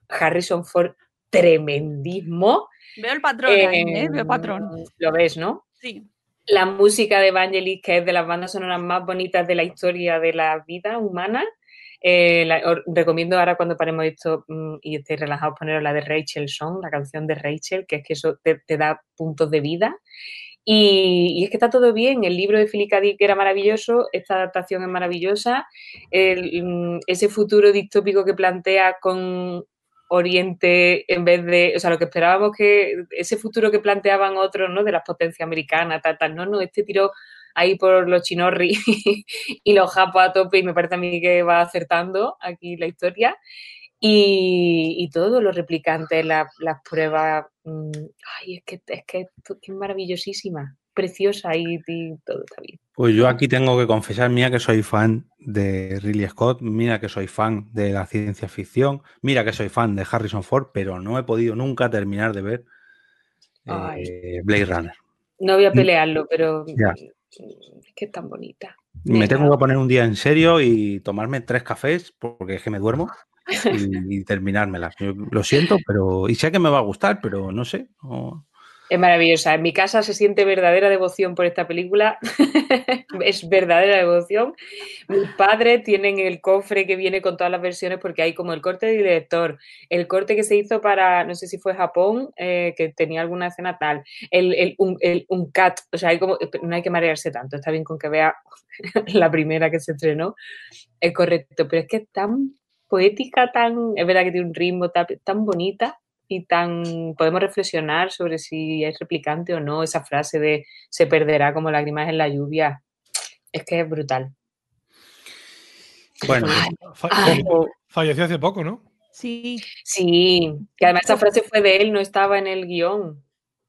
Harrison Ford tremendismo. Veo el patrón ahí, ¿eh? Veo el Em, patrón. Lo ves, ¿no? Sí. La música de Vangelis, que es de las bandas sonoras más bonitas de la historia de la vida humana. Eh, la- os recomiendo ahora cuando paremos esto mm, y estéis relajados poneros la de Rachel Song, la canción de Rachel, que es que eso te, te da puntos de vida. Y, y es que está todo bien. El libro de Philip. Dick era maravilloso, esta adaptación es maravillosa. El, mm, ese futuro distópico que plantea con Oriente en vez de, o sea, lo que esperábamos que ese futuro que planteaban otros, ¿no? De las potencias americanas, tal, tal, no, no, este tiro ahí por los chinorri [laughs] y los japos a tope y me parece a mí que va acertando aquí la historia. Y, y todo, los replicantes, la- las pruebas, mm, ay, es que es que es maravillosísima, preciosa y, y todo está bien. Pues yo aquí tengo que confesar, mira que soy fan de Ridley Scott, mira que soy fan de la ciencia ficción, mira que soy fan de Harrison Ford, pero no he podido nunca terminar de ver eh, Blade Runner. No voy a pelearlo, pero Ya. mm, es que es tan bonita. Me Venga. tengo que poner un día en serio y tomarme tres cafés, porque es que me duermo, y, y terminármela. Yo lo siento, pero. Y sé que me va a gustar, pero no sé. no- Es maravillosa. En mi casa se siente verdadera devoción por esta película. [laughs] es verdadera devoción. Mis padres tienen el cofre que viene con todas las versiones porque hay como el corte de director, el corte que se hizo para, no sé si fue Japón, eh, que tenía alguna escena tal, el, el, un, cat, o sea, hay como, no hay que marearse tanto, está bien con que vea [laughs] la primera que se estrenó, es correcto, pero es que es tan poética, tan, es verdad que tiene un ritmo tan, tan bonita y tan podemos reflexionar sobre si es replicante o no esa frase de se perderá como lágrimas en la lluvia. Es que es brutal. Bueno, Fa- Ay. falleció hace poco, ¿no? Sí. Sí, que además esa frase fue de él, no estaba en el guion.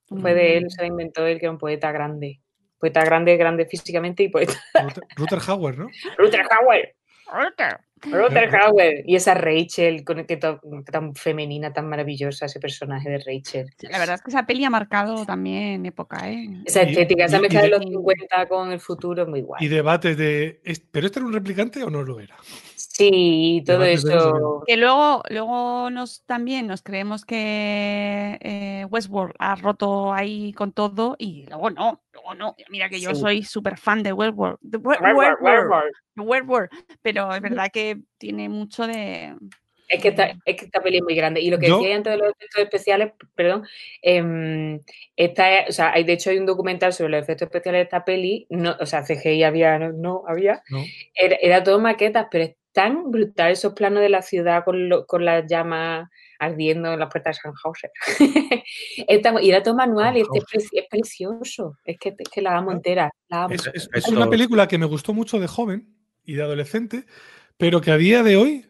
Fue de él, Mm. se la inventó él, que era un poeta grande. Poeta grande, grande físicamente y poeta. Ruther, Ruther Hauer, ¿no? Ruther Hauer. Ruther Hauer. Y esa Rachel, con el que tan femenina, tan maravillosa, ese personaje de Rachel. Sí, La verdad es que esa peli ha marcado también época, ¿eh? Esa Y- estética, esa y- mezcla y de de- los 50 con el futuro es muy guay. Y debates de. ¿es- ¿Pero este era un replicante o no lo era? Sí, todo eso. Que luego, luego nos también nos creemos que eh, Westworld ha roto ahí con todo y luego no, luego no. Mira que yo Sí. soy súper fan de Westworld, de We- Westworld, Westworld, Westworld. Westworld, pero es verdad que tiene mucho de... Es que, esta, es que esta peli es muy grande. Y lo que Yo- decía antes de los efectos especiales, perdón, em, esta es- o sea, hay, de hecho hay un documental sobre los efectos especiales de esta peli, no, o sea, CGI había, no, no había, No. era, era todo maquetas, pero es tan brutal esos planos de la ciudad con, lo- con las llamas ardiendo en las puertas de. [laughs] Está- y era todo manual y es, preci- es precioso. Es que, es que la amo entera. La amo. Es, es- es una película que me gustó mucho de joven y de adolescente, pero que a día de hoy.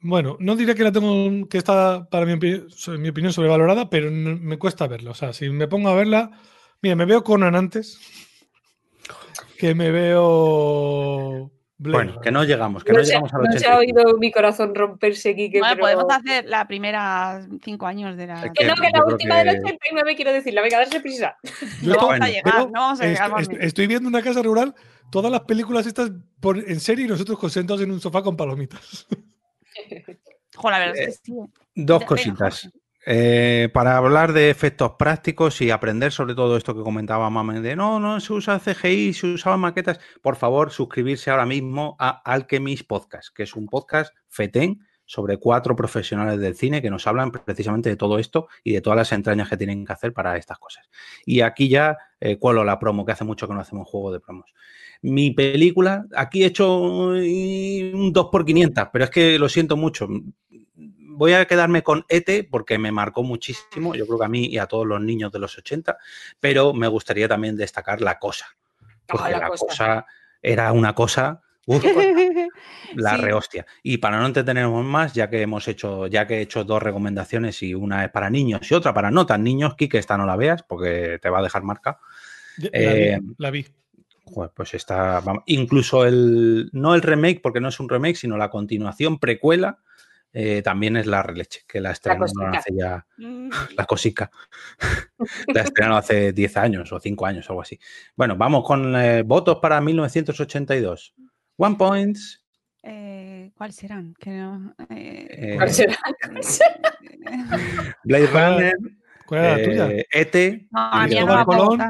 Bueno, no diré que la tengo que está para mi, opi- so- mi opinión sobrevalorada, pero me cuesta verla. O sea, si me pongo a verla, mira, me veo Conan antes que me veo Blade bueno, que no llegamos, que no no se, llegamos al no se 85. ha oído mi corazón romperse aquí. Que, Bueno, pero- podemos hacer la primera cinco años de la... Es Que no, que la última del que- 89 quiero decirla. Venga, darse prisa. [laughs] Yo No esto- vamos a bueno, llegar, no vamos a llegar. est- est- estoy viendo una casa rural, todas las películas estas por- en serie y nosotros sentados en un sofá con palomitas. Jo, la verdad es Eh, que sí. Dos cositas. Eh, para hablar de efectos prácticos y aprender sobre todo esto que comentaba Mame de no, no se usa CGI, se usaban maquetas, por favor suscribirse ahora mismo a Alchemist Podcast, que es un podcast FETEN sobre cuatro profesionales del cine que nos hablan precisamente de todo esto y de todas las entrañas que tienen que hacer para estas cosas. Y aquí ya eh, cuelo la promo, que hace mucho que no hacemos juego de promos. Mi película, aquí he hecho un 2 por 500, pero es que lo siento mucho. Voy a quedarme con ET porque me marcó muchísimo, yo creo que a mí y a todos los niños de los 80, pero me gustaría también destacar La Cosa, porque La La Cosa. Cosa era una cosa uf, [laughs] la Sí. rehostia. Y para no entretenernos más, ya que hemos hecho, ya que he hecho dos recomendaciones y una es para niños y otra para no tan niños, Kike, esta no la veas porque te va a dejar marca. Eh, la, vi, la vi. Pues está, vamos, incluso el, no el remake, porque no es un remake, sino la continuación precuela, eh, también es la releche, que la estrenaron cosica. hace ya, [laughs] Mm, la cosica. [laughs] la estrenaron hace 10 años o 5 años, algo así. Bueno, vamos con eh, votos para 1982. One points. eh, ¿Cuáles serán? No, eh, Eh, [laughs] ¿Cuál será? Blade ¿Cuál era- Runner, ¿Cuál era la tuya? eh, ET, No, a mí no Cristóbal me va a Colón.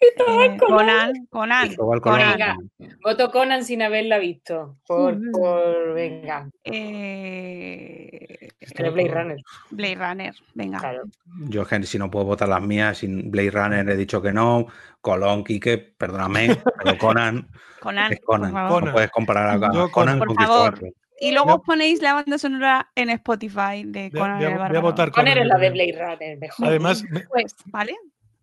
Eh, Conan, Conan. Colón. Venga. Voto Conan sin haberla visto. Por, por venga. Eh, El Blade Runner. Blade Runner, venga. Claro. Yo, es que si no puedo votar las mías, sin Blade Runner he dicho que no. Colón, Quique, perdóname, pero Conan [laughs] Conan, es Conan. por favor. Conan. No puedes comparar a Yo Conan Conan. con Por Cristóbal favor. Y luego os ponéis la banda sonora en Spotify de Conan voy a- el voy a Bárbaro. votar Poner Conan en la de. Blade Runner, mejor. Además, Pues, ¿vale?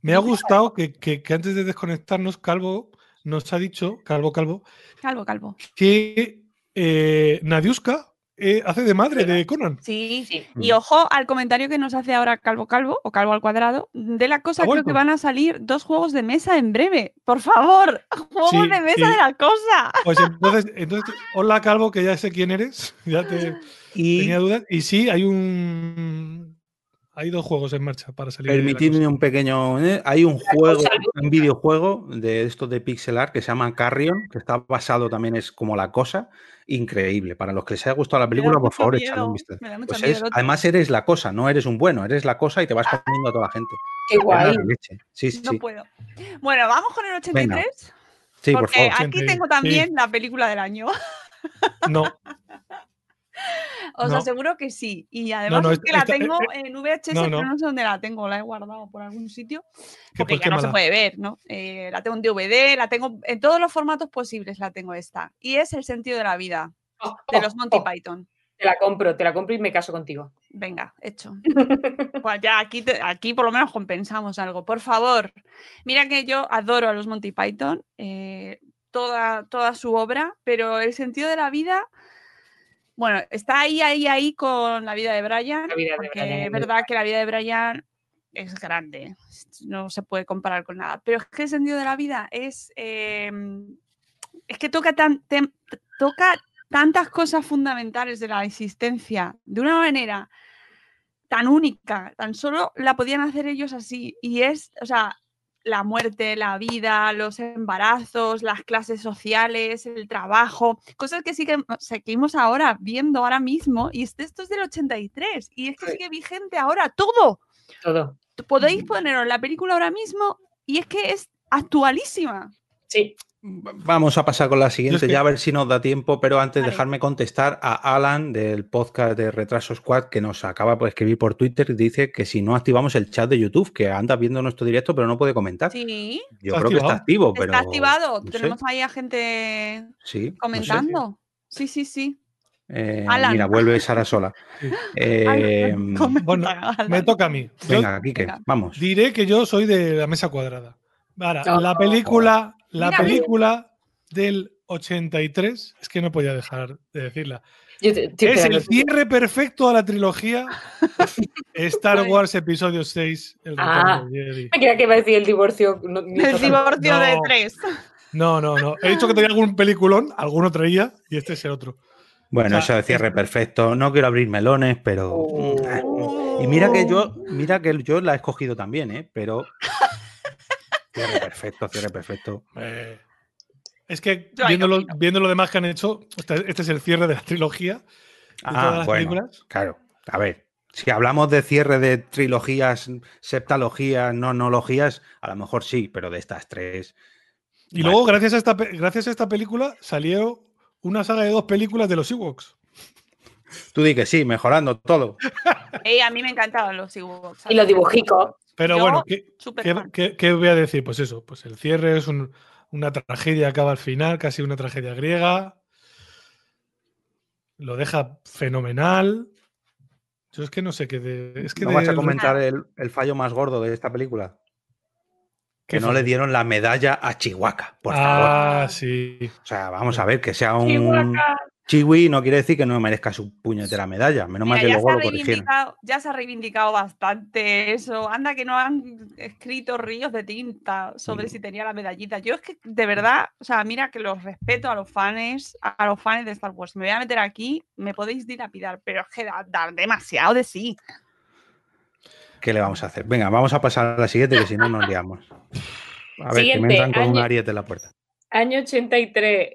Me ha gustado que, que- que antes de desconectarnos, Calvo nos ha dicho, Calvo Calvo, Calvo, calvo. que eh, Nadiuska eh, hace de madre de Conan. Sí. Sí. Y ojo al comentario que nos hace ahora Calvo Calvo o Calvo al cuadrado. De la cosa, ¿Ha creo que van a salir dos juegos de mesa en breve. Por favor, [laughs] juegos Sí, de mesa sí. de la cosa. Pues entonces, entonces, hola Calvo, que ya sé quién eres, ya te Y [laughs] tenía dudas. Y sí, hay un hay dos juegos en marcha para salir. permitidme un pequeño. ¿eh? Hay un juego, un videojuego de estos de pixel art que se llama Carrion, que está basado también, es como la cosa. Increíble. Para los que les haya gustado la película, por favor, miedo, echadle un vistazo. me da mucho Pues es- además, eres la cosa, no eres un bueno, eres la cosa y te vas comiendo a toda la gente. Qué guay. Sí, sí, No sí. puedo. Bueno, vamos con el 83. Sí, por porque favor. aquí 80, tengo sí. también la película del año. No, [laughs] Os No. aseguro que sí. Y además no, es que la esta- tengo eh, en VHS, no, pero no. sé dónde la tengo. La he guardado por algún sitio. que Porque pues ya no se puede ver, ¿no? Eh, la tengo en DVD, la tengo en todos los formatos posibles, la tengo esta. Y es El sentido de la vida, Oh, de los Monty oh, [laughs] Python. Te la compro, te la compro y me caso contigo. Venga, hecho. [laughs] Pues ya aquí, te- aquí por lo menos compensamos algo. Por favor, mira que yo adoro a los Monty Python, eh, toda, toda su obra, pero el sentido de la vida, bueno, está ahí, ahí, ahí con la vida de Brian, La vida de porque Brian es verdad que la vida de Brian es grande, no se puede comparar con nada, pero es que el sentido de la vida es, eh, es que toca, tan, toca tantas cosas fundamentales de la existencia de una manera tan única, tan solo la podían hacer ellos así. Y es, o sea, la muerte, la vida, los embarazos, las clases sociales, el trabajo, cosas que sí que seguimos ahora viendo ahora mismo. Y este- esto es del 83 y es que sigue vigente ahora todo. Todo. Podéis poneros la película ahora mismo y es que es actualísima. Sí. Vamos a pasar con la siguiente, que- ya a ver si nos da tiempo, pero antes Vale. dejarme contestar a Alan del podcast de Retraso Squad que nos acaba de escribir por Twitter y dice que si no activamos el chat de YouTube, que anda viendo nuestro directo pero no puede comentar. Sí, Yo ¿Está creo que está activado? activo, pero está activado. no sé. Tenemos ahí a gente Sí, no sé. comentando. Sí, sí, sí. Eh, Alan. mira, vuelve Sara sola. Eh, Bueno, [laughs] Alan. Me toca a mí. Venga, Quique, venga. vamos. diré que yo soy de la mesa cuadrada. Ahora, No. la película, la Mira, película del 83, es que no podía dejar de decirla. Te- Es el cierre perfecto a la trilogía [laughs] Star. Wars Episodio 6. El Ah. retorno de Jedi. Me creía que iba a decir el divorcio. no- El divorcio de No. tres. No, no, no. He dicho que tenía algún peliculón, alguno traía, y este es el otro. Bueno, O eso de cierre perfecto. No quiero abrir melones, pero. Oh. Y mira que yo, mira que yo la he escogido también, ¿eh? Pero. Cierre perfecto, cierre perfecto. Eh, es que ahí viendo lo, opino. viendo lo demás que han hecho, este, este es el cierre de la trilogía. De todas Ah, las bueno, películas. claro. A ver, Si hablamos de cierre de trilogías, septalogías, nonologías, a lo mejor sí, pero de estas tres. Y Bueno. luego, gracias a, esta, gracias a esta película, salió una saga de dos películas de los Ewoks. Tú di que sí, mejorando todo. [laughs] A mí me encantaban los Ewoks. Y los dibujicos. Pero Yo, bueno, ¿qué, qué- qué- qué voy a decir? Pues eso, pues el cierre es un- una tragedia, acaba al final, casi una tragedia griega. Lo deja fenomenal. Yo es que no sé qué de. Es que ¿No vas a comentar el, el fallo más gordo de esta película? ¿Qué Que no le dieron la medalla a Chihuahua, por favor. Ah, sí. O sea, vamos a ver, que sea un Chihuahua. Chiwi no quiere decir que no merezca su puñetera medalla. Menos mal Mira, que ya, se luego lo corrigieron. ya se ha reivindicado bastante eso. Anda que no han escrito ríos de tinta sobre si tenía la medallita. Yo es que de verdad, o sea, mira que los respeto a los fans, a los fans de Star Wars. Me voy a meter aquí, me podéis dilapidar, pero es que da, da demasiado de sí. ¿Qué le vamos a hacer? Venga, vamos a pasar a la siguiente, que si no nos liamos. A ver, que Siguiente, me entran con un año- ariete en la puerta. Año 83,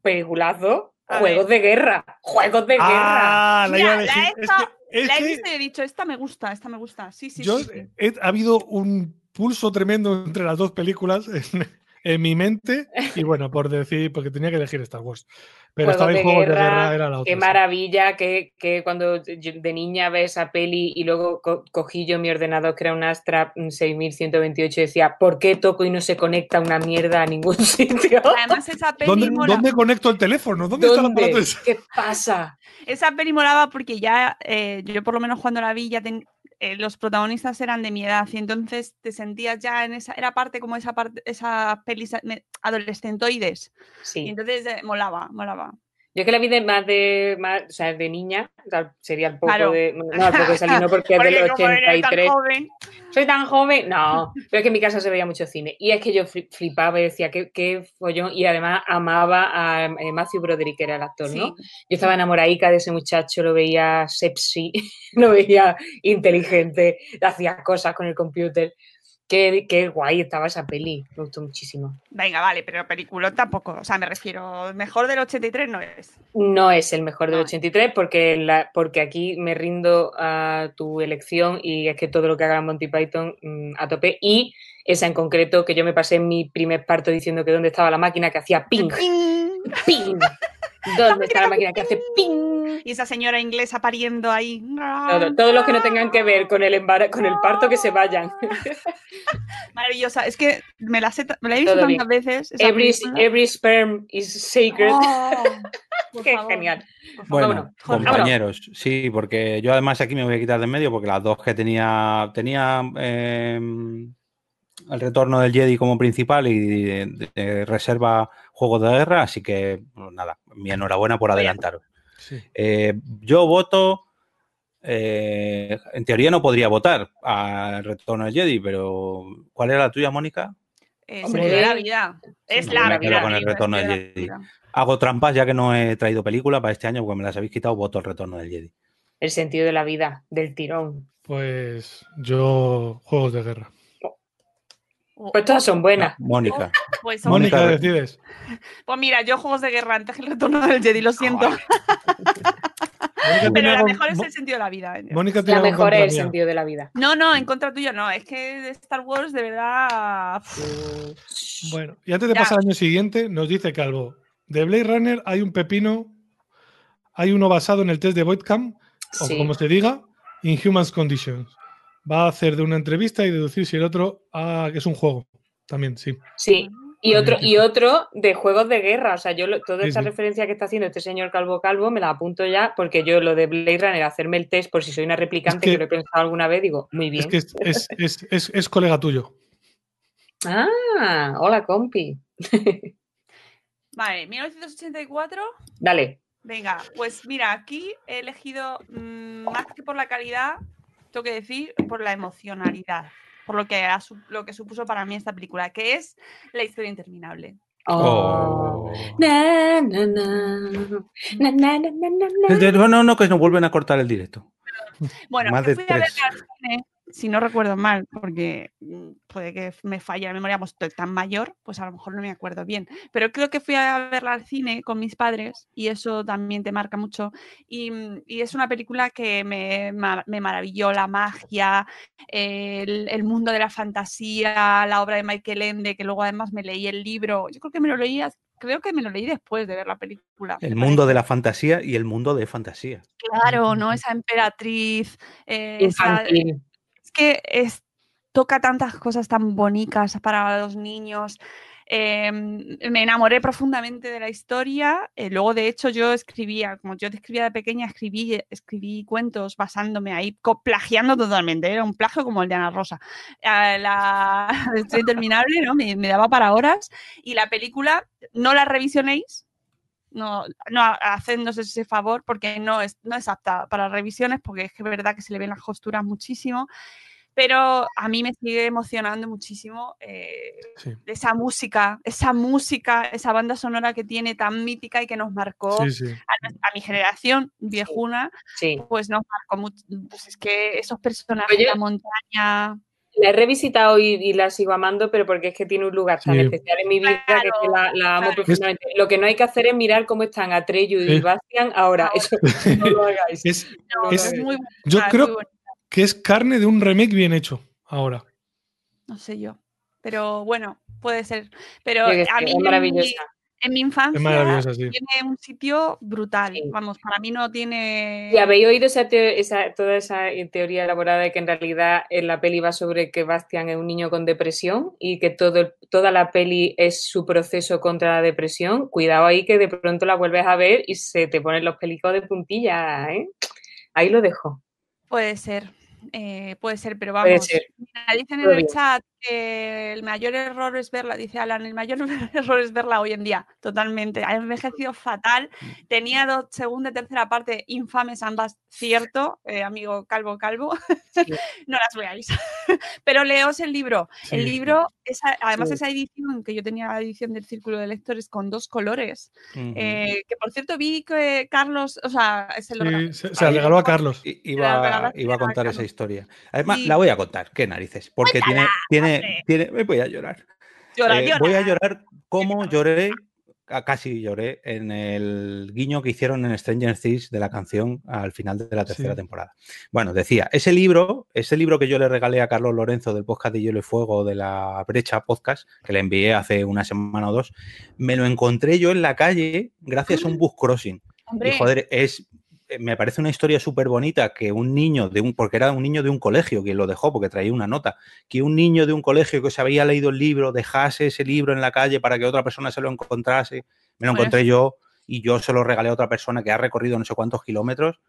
peliculazo, A juegos ver. de guerra, juegos de guerra. Ah, la iba a Mira, la he Es que- es La he que visto y he dicho, esta me gusta, esta me gusta. Sí, sí, yo sí, sí. he- ha habido un pulso tremendo entre las dos películas en, [laughs] en mi mente. [laughs] Y bueno, por decir, porque tenía que elegir Star Wars. Pero estaba en de Juegos de Guerra, era la otra. Qué maravilla que, que cuando yo de niña ves esa peli y luego co- cogí yo mi ordenador que era un Astra mm, 6128 y decía, ¿por qué toco y no se conecta una mierda a ningún [laughs] sitio? Además, esa peli, ¿Dónde, mola- dónde conecto el teléfono? ¿Dónde, está ese? ¿Qué pasa? esa peli molaba porque ya, eh, yo por lo menos cuando la vi, ya ten- eh, los protagonistas eran de mi edad y entonces te sentías ya en esa, era parte como esa parte, esas pelis adolescentoides. Y Sí. entonces eh, molaba, molaba. Yo que la vi de más de más, o sea, de niña, o sea, sería el poco Claro. de. No, el poco de salir, no, [laughs] porque es del Porque como eres tan 83. joven, Soy tan joven. No, pero es que en mi casa se veía mucho cine. Y es que yo fli- flipaba y decía, qué, qué follón. Y además amaba a eh, Matthew Broderick, que era el actor, ¿no? sí. Yo estaba enamoradica de ese muchacho, lo veía sepsi, [laughs] lo veía inteligente, hacía cosas con el computer. Qué, qué guay estaba esa peli, me gustó muchísimo. Venga, vale, pero película tampoco. O sea, me refiero, mejor del 83 no es. No es el mejor del No. 83 porque, la, porque aquí me rindo a tu elección y es que todo lo que haga Monty Python mm, a tope y esa en concreto que yo me pasé mi primer parto diciendo que dónde estaba la máquina que hacía ping, ¡Ping! ping, [laughs] dónde está la máquina que hace ping. Y esa señora inglesa pariendo ahí. Todo- todos los que no tengan que ver con el embara- con el parto que se vayan. [laughs] Maravillosa. Es que me la, me la he visto Todo tantas bien. veces. Every, every sperm is sacred. Oh, [laughs] Qué favor, genial. Bueno, compañeros, sí, porque yo además aquí me voy a quitar de en medio porque las dos que tenía, tenía eh, el retorno del Jedi como principal y de, de reserva juegos de guerra, así que pues nada, mi enhorabuena por adelantaros. Sí. Eh, yo voto, eh, en teoría no podría votar al retorno del Jedi, pero ¿cuál era la tuya, Mónica? Es Hombre. de la vida. Es la me con el retorno del Jedi. Hago trampas ya que no he traído película para este año porque me las habéis quitado, voto el retorno del Jedi. El sentido de la vida, del tirón. Pues yo, Juegos de Guerra. Pues todas son buenas. Mónica. Pues, Mónica, Mónica, decides. pues mira, yo juegos de guerra antes que el retorno del Jedi, lo siento. Pero la mejor es el sentido de la vida. ¿eh? Mónica tiene La mejor es el mía. sentido de la vida. No, no, en contra tuyo no. Es que de Star Wars, de verdad. Bueno, y antes de Ya. pasar al año siguiente, nos dice Calvo, de Blade Runner hay un pepino, hay uno basado en el test de Voidcam, o como se diga, Inhumans Conditions. Va a hacer de una entrevista y deducir si el otro ah, que es un juego. También, sí. Sí, y También otro, y otro de juegos de guerra. O sea, yo lo- toda Sí, esta sí. referencia que está haciendo este señor Calvo Calvo me la apunto ya, porque yo lo de Blade Runner, hacerme el test por si soy una replicante, que- que, lo he pensado alguna vez, digo, muy bien. Es que es, es- es- es- es colega tuyo. Ah, hola, compi. Vale, 1984. Dale. Venga, pues mira, aquí he elegido mm, más que por la calidad, tengo que decir, por la emocionalidad, por lo que, ha lo que supuso para mí esta película, que es la historia interminable. Oh. Na, na, na. No, no, no, que nos vuelven a cortar el directo. Bueno, Más que de fui a tres. al cine, si no recuerdo mal, porque mm, puede que me falle la memoria, pues estoy tan mayor, pues a lo mejor no me acuerdo bien. Pero creo que fui a verla al cine con mis padres y eso también te marca mucho. Y, mm, y es una película que me, me maravilló, la magia, el, el mundo de la fantasía, la obra de Michael Ende, que luego además me leí el libro. Yo creo que me lo leí, creo que me lo leí después de ver la película. El mundo de la fantasía y el mundo de fantasía. Claro, ¿no? Esa emperatriz, eh, esa- que es, toca tantas cosas tan bonitas para los niños. Eh, me enamoré profundamente de la historia. eh, luego, de hecho, yo escribía, como yo escribía de pequeña, escribí, escribí cuentos basándome ahí, plagiando totalmente. Era un plagio como el de Ana Rosa. Eh, la [laughs] Estoy interminable, ¿no? Me, me daba para horas. Y la película, no la revisionéis. No, no hacednos ese favor porque no es, no es apta para revisiones porque es que es verdad que se le ven las costuras muchísimo pero a mí me sigue emocionando muchísimo eh, Sí, esa música, esa música, esa banda sonora que tiene tan mítica y que nos marcó sí, sí. a, a mi generación viejuna, Sí. pues nos marcó mucho. Pues es que esos personajes, Oye. la montaña. La he revisitado y, y la sigo amando, pero porque es que tiene un lugar tan Sí. especial en mi vida que, la, la amo claro. profundamente. Lo que no hay que hacer es mirar cómo están Atreyu y. Bastian ahora. Eso no lo hagáis. Es, no, es- es muy yo es creo- muy que es carne de un remake bien hecho ahora. no sé yo. Pero bueno, puede ser. Pero a mí es en mi, maravillosa. en mi infancia Es maravillosa, sí. tiene un sitio brutal. Sí. Vamos, para mí no tiene. ¿Y habéis oído esa esa- toda esa teoría elaborada de que en realidad en la peli va sobre que Bastian es un niño con depresión y que todo, toda la peli es su proceso contra la depresión? Cuidado ahí que de pronto la vuelves a ver y se te ponen los pelicos de puntilla, ¿eh? Ahí lo dejo. Puede ser, eh, puede ser, pero vamos. ser. mira, dicen en Todo el bien. chat que el mayor error es verla, dice Alan, el mayor [laughs] error es verla hoy en día, totalmente. Ha envejecido fatal. Tenía dos, segunda y tercera parte infames ambas, cierto, eh, amigo Calvo Calvo. [laughs] no las veáis. [laughs] pero leos el libro. El Sí. libro, esa, además Sí. esa edición, que yo tenía la edición del Círculo de Lectores con dos colores, eh, que por cierto vi que Carlos, o sea, se lo Sí, se, se regaló a Carlos. Iba, iba a a contar esa historia. Además, Sí. la voy a contar. Qué narices. Porque tiene, tiene, tiene. Me voy a llorar. llora, Eh, llora. Voy a llorar como lloré, a- casi lloré, en el guiño que hicieron en Stranger Things de la canción al final de la tercera Sí. temporada. Bueno, decía, ese libro, ese libro que yo le regalé a Carlos Lorenzo del podcast de Hielo y Fuego de la Brecha Podcast, que le envié hace una semana o dos, me lo encontré yo en la calle gracias a un bus crossing. Hombre, Y joder, es, me parece una historia súper bonita que un niño de un, porque era un niño de un colegio quien lo dejó, porque traía una nota, que un niño de un colegio que se había leído el libro dejase ese libro en la calle para que otra persona se lo encontrase. Me lo encontré yo y yo se lo regalé a otra persona que ha recorrido no sé cuántos kilómetros.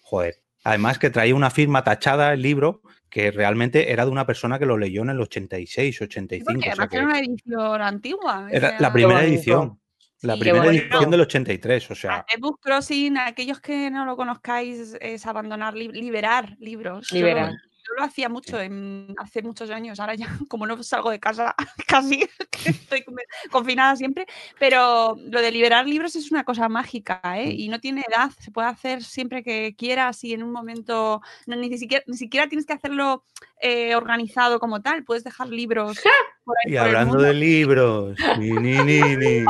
Joder. Además que traía una firma tachada el libro que realmente era de una persona que lo leyó en el 86, 85. porque o sea además que era una edición antigua. era la primera bonito. edición. La Sí, primera edición del 83, o sea, The Book Crossing, aquellos que no lo conozcáis, es, abandonar, li- liberar libros. Yo lo- Liberar. Yo lo hacía mucho en- hace muchos años, ahora ya [laughs] como no salgo de casa [laughs] casi, [laughs] estoy con- confinada siempre, pero lo de liberar libros es una cosa mágica ¿eh? Y no tiene edad, se puede hacer siempre que quieras y en un momento, no, ni, siquiera, ni siquiera tienes que hacerlo eh, organizado como tal, puedes dejar libros. por ahí Y por hablando de libros, ni, ni, ni, ni.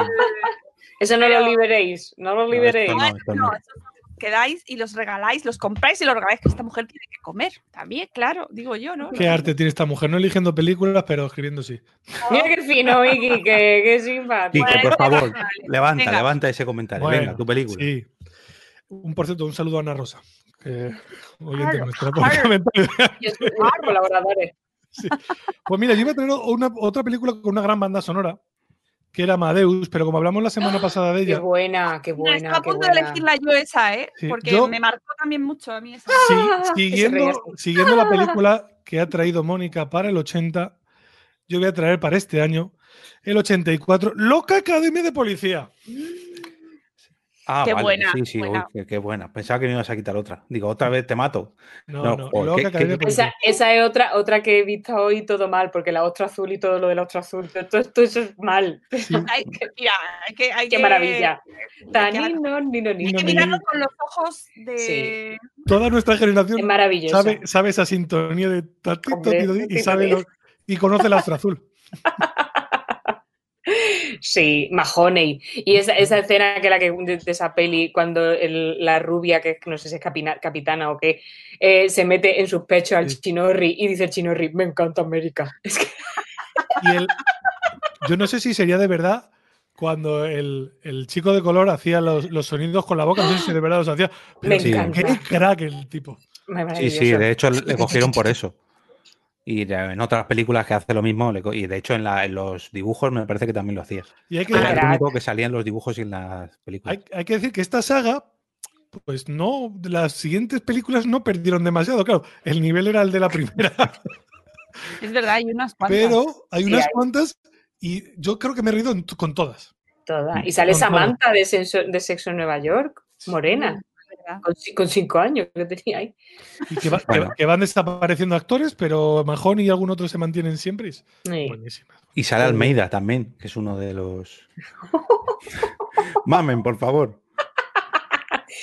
No, Eso no lo liberéis, no lo liberéis. esto no, esto No, no. esos quedáis y los regaláis, los compráis y los regaláis, que esta mujer tiene que comer. También, claro, digo yo, ¿no? Qué arte tiene esta mujer, no eligiendo películas, pero escribiendo sí. [laughs] Mira qué fino, Iki, que, que simpático. Quique, por favor, levanta, venga. levanta ese comentario. Bueno, Venga, tu película. Sí. Un, por cierto, un saludo a Ana Rosa, que oyente nuestra por comentario. Colaboradores. Pues mira, yo iba a tener una, otra película con una gran banda sonora, que era Amadeus, pero como hablamos la semana pasada de Qué ella, buena, qué buena, estaba a qué punto de elegirla yo esa, ¿eh? Sí, Porque yo- me marcó también mucho a mí esa. sí, Ah, siguiendo, siguiendo la película que ha traído Mónica para el 80, yo voy a traer para este año, el 84, Loca Academia de Policía. Ah, Qué vale, buena, Sí, sí, uy, qué, qué buena. Pensaba que me ibas a quitar otra. Digo, otra vez te mato. No, No, no. joder, Loca qué- Academia qué- Policial. Esa, esa es otra, otra que he visto hoy todo mal, porque la ostra azul y todo lo de la ostra azul, todo, todo eso es mal. Sí. [laughs] Hay que- mira, hay que, hay Qué que- maravilla. hay que- Tanino, nino, hay nino. que no, mirarlo con los ojos de. Toda nuestra Es generación sabe, sabe esa sintonía de tatito, Hombre, y sabe tito. lo- y conoce la ostra azul. [laughs] Sí, Mahoney. Y esa, esa escena que la que de, de esa peli, cuando el- la rubia, que no sé si es capina- capitana o qué, eh, se mete en sus pechos al Sí. chinorri y dice el chinorri, me encanta América. [laughs] Es que Y el, yo no sé si sería de verdad cuando el, el chico de color hacía los, los sonidos con la boca, no sé si de verdad los hacía. me Pero Sí. encanta. qué crack el tipo. Sí, sí, de hecho le cogieron por eso. Y en otras películas que hace lo mismo, y de hecho en, la- en los dibujos me parece que también lo hacía. Y hay que, Era el único que salía en los dibujos y en las películas. hay, hay que decir que esta saga, pues no, las siguientes películas no perdieron demasiado. Claro, el nivel era el de la primera, [laughs] Es verdad, hay unas cuantas. pero hay Sí, unas hay. cuantas y yo creo que me he reído con todas. Toda. Y sale Con. Samantha de, Senso- de Sexo en Nueva York, morena. Con, con cinco años que tenía ahí. Y que, va- Bueno. que van desapareciendo actores, pero Mahoney y algún otro se mantienen siempre. Sí. Y sale Almeida también, que es uno de los. Mamen, por favor.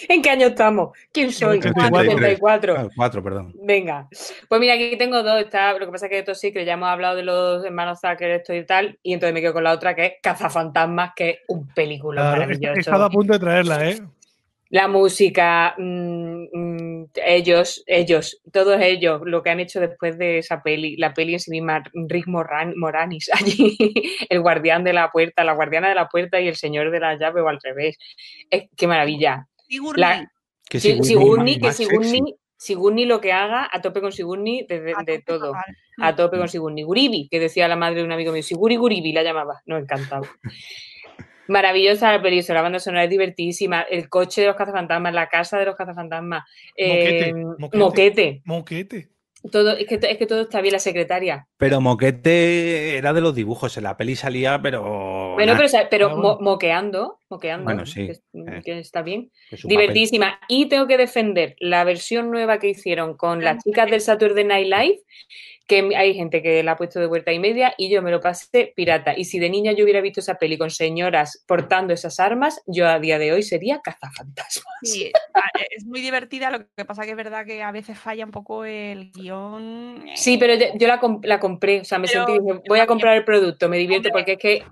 ¿En qué año estamos? ¿Quién soy? 84. 84. Ah, cuatro, perdón. Venga, pues mira, aquí tengo dos. Está, lo que pasa es que esto sí, que ya hemos hablado de los hermanos Zucker, esto y tal, y entonces me quedo con la otra que es Cazafantasmas, que es un película Claro, he maravilloso. he estado a punto de traerla, ¿eh? La música, mm, mm, ellos, ellos, todos ellos, lo que han hecho después de esa peli, la peli en sí misma, Rick Moran- Moranis, [laughs] allí, el guardián de la puerta, la guardiana de la puerta y el señor de la llave o al revés. Es, qué maravilla. Sigourney, La- Que Si- Sigourney Sigourney, que más sexy. Sigourney, Sigourney lo que haga, a tope con Sigourney de, todo. total. A tope con Sigourney. Guribi, que decía la madre de un amigo mío. Siguri Guribi la llamaba. No, encantado. Maravillosa la película, la banda sonora es divertidísima. El coche de los cazafantasmas, la casa de los cazafantasmas. eh, Moquete, moquete. Moquete. Todo, es, que, es que todo está bien, la secretaria. Pero Moquete era de los dibujos, en la peli salía, pero. Bueno, pero, pero Ah, mo- moqueando, moqueando. Bueno, sí, Que, eh. que está bien. que su papel. Divertísima. Y tengo que defender la versión nueva que hicieron con las chicas del Saturday Night Live, que hay gente que la ha puesto de vuelta y media y yo me lo pasé pirata. Y si de niña yo hubiera visto esa peli con señoras portando esas armas, yo a día de hoy sería cazafantasmas. Sí, [laughs] a- es muy divertida, lo que pasa que es verdad que a veces falla un poco el guion. eh, Sí, pero yo, yo la, comp- la compré, o sea, me Pero sentí, dije, voy a comprar el producto, me divierto Hombre. porque es que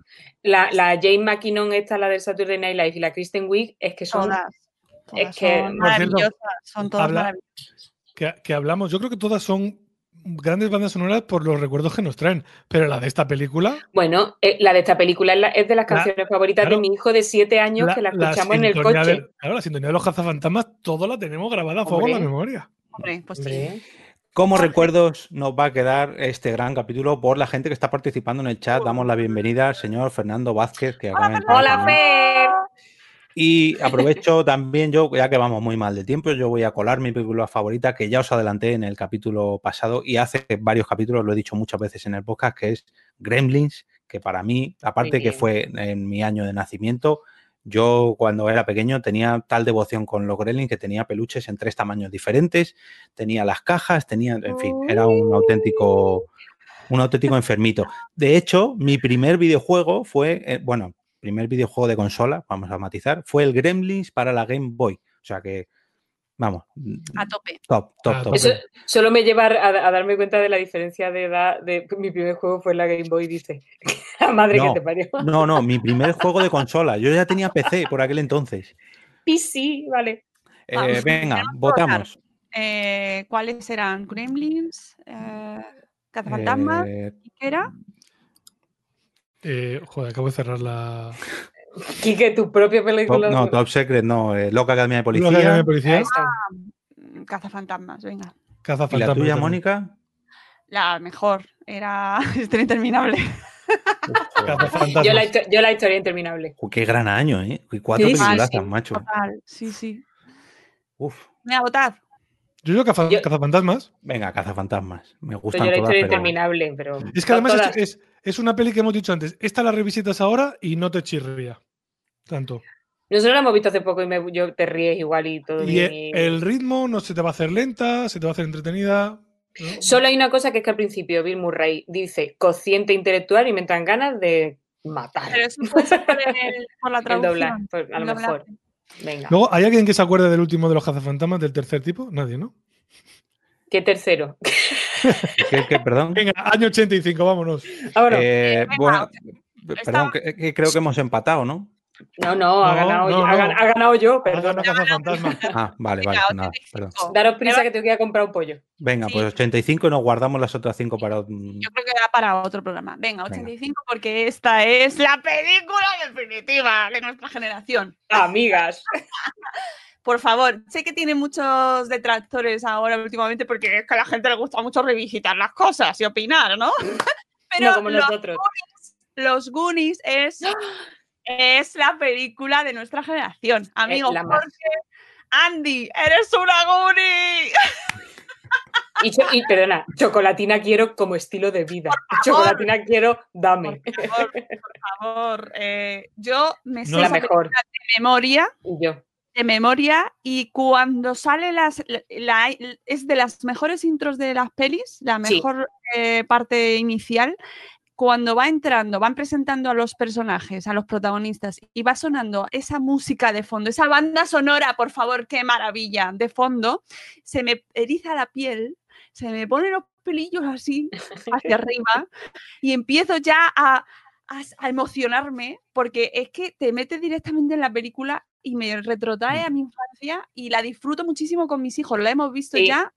la, la Jane McKinnon, esta, la del Saturday Night Live y la Kristen Wiig, es que son... todas, todas es que- son maravillosas, son todas habla- maravillosas. Que, que hablamos, yo creo que todas son grandes bandas sonoras por los recuerdos que nos traen, pero la de esta película, Bueno, eh, la de esta película es, la- es de las La- canciones favoritas claro. de mi hijo de siete años la, que la la escuchamos en el coche. de- claro, la sintonía de los cazafantasmas, todo la tenemos grabada a fuego en la memoria. Hombre, pues sí. Como recuerdos nos va a quedar este gran capítulo por la gente que está participando en el chat. Damos la bienvenida al señor Fernando Vázquez, que Hola, también. Fer. Y aprovecho [laughs] también yo, ya que vamos muy mal de tiempo, yo voy a colar mi película favorita, que ya os adelanté en el capítulo pasado y hace varios capítulos, lo he dicho muchas veces en el podcast, que es Gremlins, que para mí, aparte que fue en mi año de nacimiento, yo cuando era pequeño tenía tal devoción con los Gremlins que tenía peluches en tres tamaños diferentes, tenía las cajas, tenía, en fin, era un auténtico, un auténtico enfermito. De hecho, mi primer videojuego fue, eh, bueno, primer videojuego de consola, vamos a matizar, fue el Gremlins para la Game Boy. O sea que, vamos, A tope. top, top, top. Eso solo me lleva a, a darme cuenta de la diferencia de edad. De, mi primer juego fue la Game Boy, dice. [laughs] La madre No. que te parió. No, no, mi primer juego de consola. Yo ya tenía PC por aquel entonces. PC, vale. Eh, Vamos, venga, votamos. Eh, ¿Cuáles eran? ¿Gremlins? Eh, ¿Cazafantasmas? Eh, ¿Y qué era? Eh, joder, acabo de cerrar la. Quique, tu propia top- película. no, Top Secret, no. eh, Loca Academia de Policía. Academia de Policía. Mm, Cazafantasmas, venga. ¿Y la Cazafantasmas tuya. Mónica? La mejor. Era [laughs] Historia Interminable. Cazafantasmas. Yo la, yo la historia interminable. Uy, qué gran año, ¿eh? Cuatro Sí, películas, sí. macho. Total. Sí, sí. Uf. Venga, votad. Yo digo caza- Yo- cazafantasmas. Venga, cazafantasmas. Me yo la todas, historia pero... interminable, pero. Es que además todas- es, es, es una peli que hemos dicho antes. Esta la revisitas ahora y no te chirría tanto. Nosotros la hemos visto hace poco y me, yo te ríes igual y todo Y bien. y- el ritmo no se te va a hacer lenta, se te va a hacer entretenida. ¿no? Solo hay una cosa que es que al principio Bill Murray dice cociente intelectual y me entran ganas de matar. Pero eso puede ser por, el- por la [laughs] El traducción. a el lo doblaje. Venga. Luego, ¿hay alguien que se acuerde del último de los cazafantasmas del tercer tipo? Nadie, ¿no? ¿Qué tercero? ¿Qué- qué, perdón? [laughs] Venga, año 85, vámonos. Ahora. Eh, bueno, perdón, que, que creo que hemos empatado, ¿no? No, no, ha, No, ganado, no, yo, ha, no. ha ganado yo, Ha perdón. [laughs] Ah, vale, vale, Venga, nada, 85. perdón. Daros prisa que tengo que ir a comprar un pollo. Venga, Sí. pues 85 y nos guardamos las otras 5 para... Yo creo que da para otro programa. Venga, 85, porque esta es la película definitiva de nuestra generación. Amigas. [laughs] Por favor, sé que tiene muchos detractores ahora últimamente porque es que a la gente le gusta mucho revisitar las cosas y opinar, ¿no? [laughs] Pero no como los, nosotros. los Goonies es, es la película de nuestra generación. Amigo, la más. porque Andy, eres una Goonie. Y, perdona, chocolatina quiero como estilo de vida. Chocolatina quiero, dame. Por favor, por favor. eh, yo me sé No La mejor. de memoria. Y yo. de memoria y cuando sale las la- la- es de las mejores intros de las pelis, la Sí. mejor eh, parte inicial. Cuando va entrando, van presentando a los personajes, a los protagonistas, y va sonando esa música de fondo, esa banda sonora, por favor, qué maravilla, de fondo, se me eriza la piel, se me ponen los pelillos así [laughs] hacia arriba, y empiezo ya a, a- a emocionarme, porque es que te metes directamente en la película y me retrotrae a mi infancia y la disfruto muchísimo con mis hijos. La hemos visto Sí. ya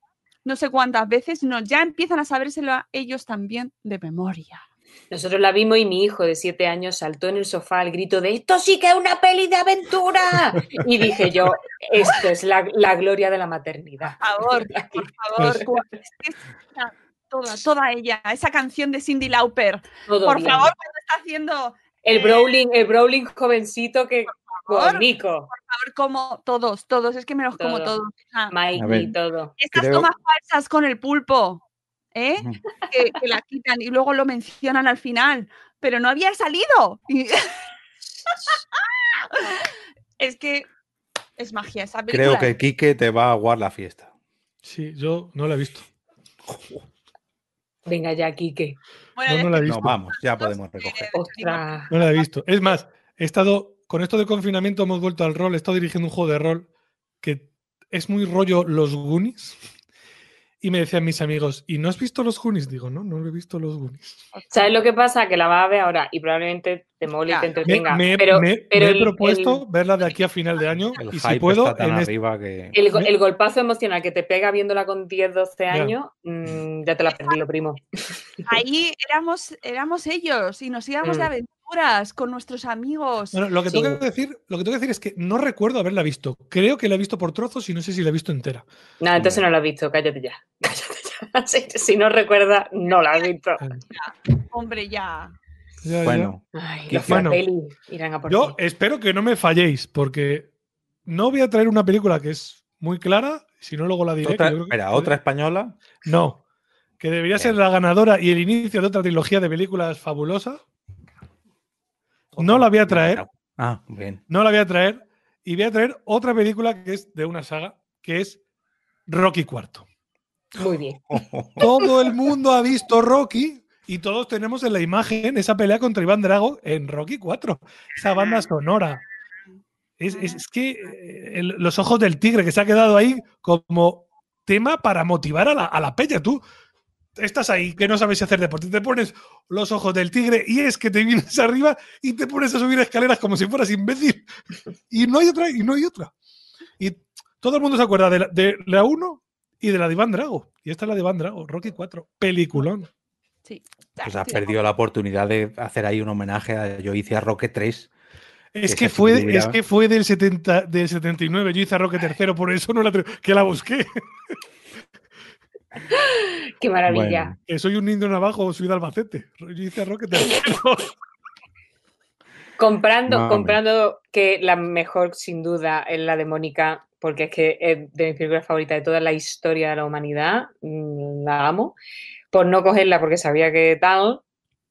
no sé cuántas veces, no, ya empiezan a sabérselo a ellos también de memoria. Nosotros la vimos y mi hijo de siete años saltó en el sofá al grito de ¡Esto sí que es una peli de aventura! [laughs] Y dije yo, esto es la, la gloria de la maternidad. Por favor, [laughs] por favor. [laughs] Pues- toda, toda ella, esa canción de Cindy Lauper. Todo Por bien. favor, cuando está haciendo, El Browling, el Browling jovencito que favor. bonito. a ver, como todos, todos, es que me los como Todo. todos. Mikey ver. todo. Estas Creo- tomas falsas con el pulpo, ¿eh? Que, que la quitan y luego lo mencionan al final, pero no había salido. Y- [laughs] es que es magia esa película. Creo que Quique te va a aguar la fiesta. Sí, yo no la he visto. Venga ya, Quique. Bueno, No, no la he visto. No, vamos, ya podemos recoger. Ostras. No la he visto. Es más, he estado, con esto de confinamiento hemos vuelto al rol, he estado dirigiendo un juego de rol que es muy rollo los Goonies. Y me decían mis amigos, ¿y no has visto los Goonies? Digo, no, no he visto los Goonies. ¿Sabes lo que pasa? Que la vas a ver ahora y probablemente te mole y te entretenga. me- pero me- pero me el- he propuesto el- verla de aquí a final de año El y si puedo, en este- arriba que... el, golpazo emocional que te pega viéndola con 10, 12 Ya. años, mm, ya te la has perdido, primo. ahí éramos, éramos ellos y nos íbamos de Mm. Aventuras con nuestros amigos. Bueno, lo que Sí. tengo que decir, lo que tengo que decir es que no recuerdo haberla visto. Creo que la he visto por trozos y no sé si la he visto entera. Nada, entonces no la has visto, cállate ya. [laughs] Cállate ya. [laughs] Si, si no recuerdas, no la has visto. Hombre, ya. Ya, ya. Bueno, Ay, los bueno. Irán a por Yo ti. espero que no me falléis, porque no voy a traer una película que es muy clara, si no luego la diré. que otra, que- española. No, que debería ser la ganadora y el inicio de otra trilogía de películas fabulosa. No la voy a traer, Ah, bien. no la voy a traer, y voy a traer otra película que es de una saga, que es Rocky IV. Muy bien. [laughs] Todo el mundo ha visto Rocky y todos tenemos en la imagen esa pelea contra Iván Drago en Rocky 4. Esa banda sonora. Es, es- es que eh, el- los ojos del tigre que se ha quedado ahí como tema para motivar a la, a la peña. Tú estás ahí que no sabes si hacer deporte, te pones los ojos del tigre y es que te vienes arriba y te pones a subir escaleras como si fueras imbécil. Y no hay otra, y no hay otra. Y todo el mundo se acuerda de la, de la 1 y de la de Iván Drago. Y esta es la de Iván Drago, Rocky 4, peliculón. Sí. Pues has Sí. perdido la oportunidad de hacer ahí un homenaje a Yo hice a Roque 3. Es que, fue, es que fue del, 70, del 79, yo hice a Roque tercero, por eso no la que la busqué. [laughs] Qué maravilla. Bueno, soy un niño navajo, soy de Albacete. Yo hice tercero. Comprando, comprando que la mejor sin duda es la de Mónica, porque es que es de mis películas favoritas de toda la historia de la humanidad, mm, la amo. Por no cogerla porque sabía que tal,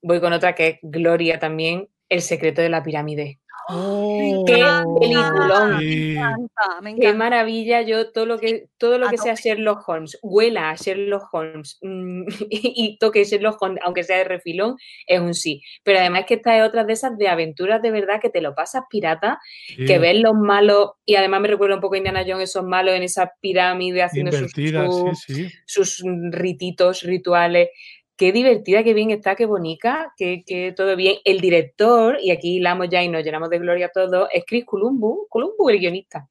voy con otra que es Gloria también, El secreto de la pirámide. Oh, ¡Qué encanta, peliculón! sí. Me encanta, Qué maravilla, yo todo lo que todo lo A que sea. Sherlock Holmes, huela a Sherlock Holmes mm, [laughs] y toque Sherlock Holmes, aunque sea de refilón, es un sí. Pero además que esta es otra de esas de aventuras de verdad que te lo pasas pirata, Sí, que ves los malos, y además me recuerda un poco a Indiana Jones, esos malos en esa pirámide haciendo sus, sí, sí. sus rititos, rituales. Qué divertida, qué bien está, qué bonita, que, que todo bien. El director, y aquí hilamos ya y nos llenamos de gloria todos, es Chris Columbu, Columbu el guionista,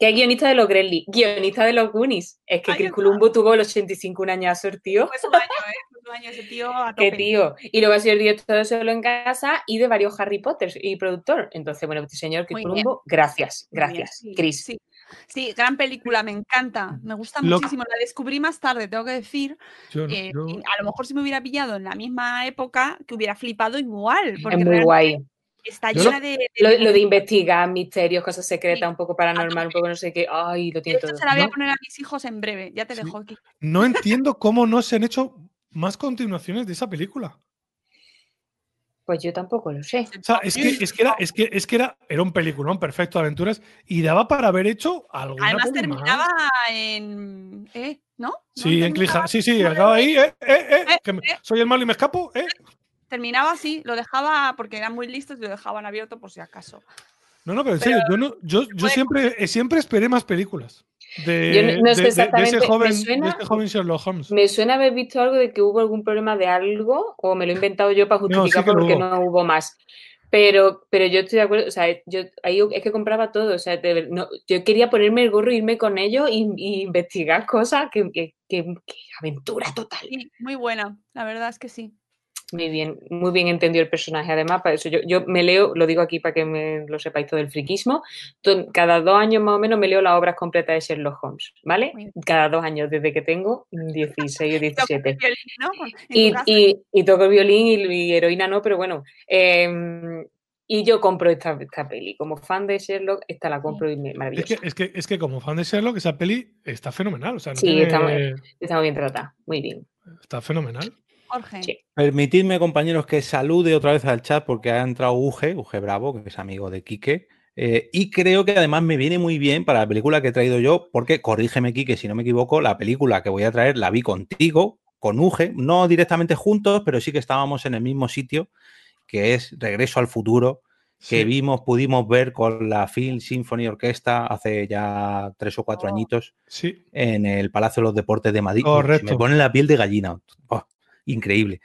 que es guionista de los Gremlins, guionista de los Goonies. Es que Chris está. Columbu tuvo el 85 un añazo, tío. Fue su año, ¿eh? Fue su año ese tío a Qué tío. Y luego ha sido el director de Solo en Casa y de varios Harry Potter y productor. Entonces, bueno, este señor Chris Muy bien. Columbu, gracias, bien, gracias, sí, Chris. Sí, sí, gran película, me encanta. Me gusta Lo- muchísimo. La descubrí más tarde, tengo que decir. Yo eh, yo- a lo mejor si me hubiera pillado en la misma época, que hubiera flipado igual. Porque Es muy guay. está Yo lo- llena de. de Lo, lo de investigar misterios, cosas secretas, Sí, un poco paranormal, un poco no sé qué. Ay, lo tiene hecho, todo. se la voy a poner a mis hijos en breve. Ya te Sí. dejo aquí. no entiendo cómo no se han hecho más continuaciones de esa película. Pues yo tampoco lo sé. O sea, es que, es que era, es que, es que era, era un peliculón perfecto de aventuras y daba para haber hecho alguna Además, más. terminaba en. ¿Eh? ¿No? ¿No Sí, en Clija. Sí, sí, acaba ahí. Eh, eh, eh, Eh, que me- eh. soy el malo y me escapo. Eh. Terminaba así, lo dejaba porque eran muy listos y lo dejaban abierto por si acaso. No, no, pero en serio, yo, no, yo, yo siempre, eh, siempre esperé más películas. De, Yo no- no sé de- de- de exactamente, ese me joven, suena- de este joven Sherlock Holmes. Me suena haber visto algo de que hubo algún problema de algo, o me lo he inventado yo para No, sí justificar que lo porque hubo. no hubo más. Pero, pero yo estoy de acuerdo, o sea, yo ahí es que compraba todo, o sea, de no, yo quería ponerme el gorro, irme con ellos y, y investigar cosas, que, que- que- que aventura total. Sí, muy buena, la verdad es que sí. Muy bien, muy bien entendido el personaje. Además, para eso yo, yo me leo, lo digo aquí para que me lo sepáis todo el friquismo, cada dos años más o menos me leo las obras completas de Sherlock Holmes, ¿vale? Cada dos años, desde que tengo 16 o [laughs] Toca el 17. violín, ¿no? En tu Y, y, y toco el violín y, y heroína no, pero bueno. em, y yo compro esta, esta peli. Como fan de Sherlock, esta la compro y me Es maravillosa. que, es, que, es que como fan de Sherlock, esa peli está fenomenal. O sea, no Sí, tiene- está muy- Está muy bien tratada. Muy bien. está fenomenal. Jorge. Sí. Permitidme, compañeros, que salude otra vez al chat porque ha entrado Uge, Uge Bravo, que es amigo de Quique. eh, y creo que además me viene muy bien para la película que he traído yo, porque corrígeme, Quique, si no me equivoco, la película que voy a traer la vi contigo, con Uge, no directamente juntos, pero sí que estábamos en el mismo sitio, que es Regreso al Futuro, que Sí. vimos, pudimos ver con la Film Symphony Orquesta hace ya tres o cuatro Oh. añitos Sí, en el Palacio de los Deportes de Madrid. Se Correcto. me pone la piel de gallina. Oh, increíble.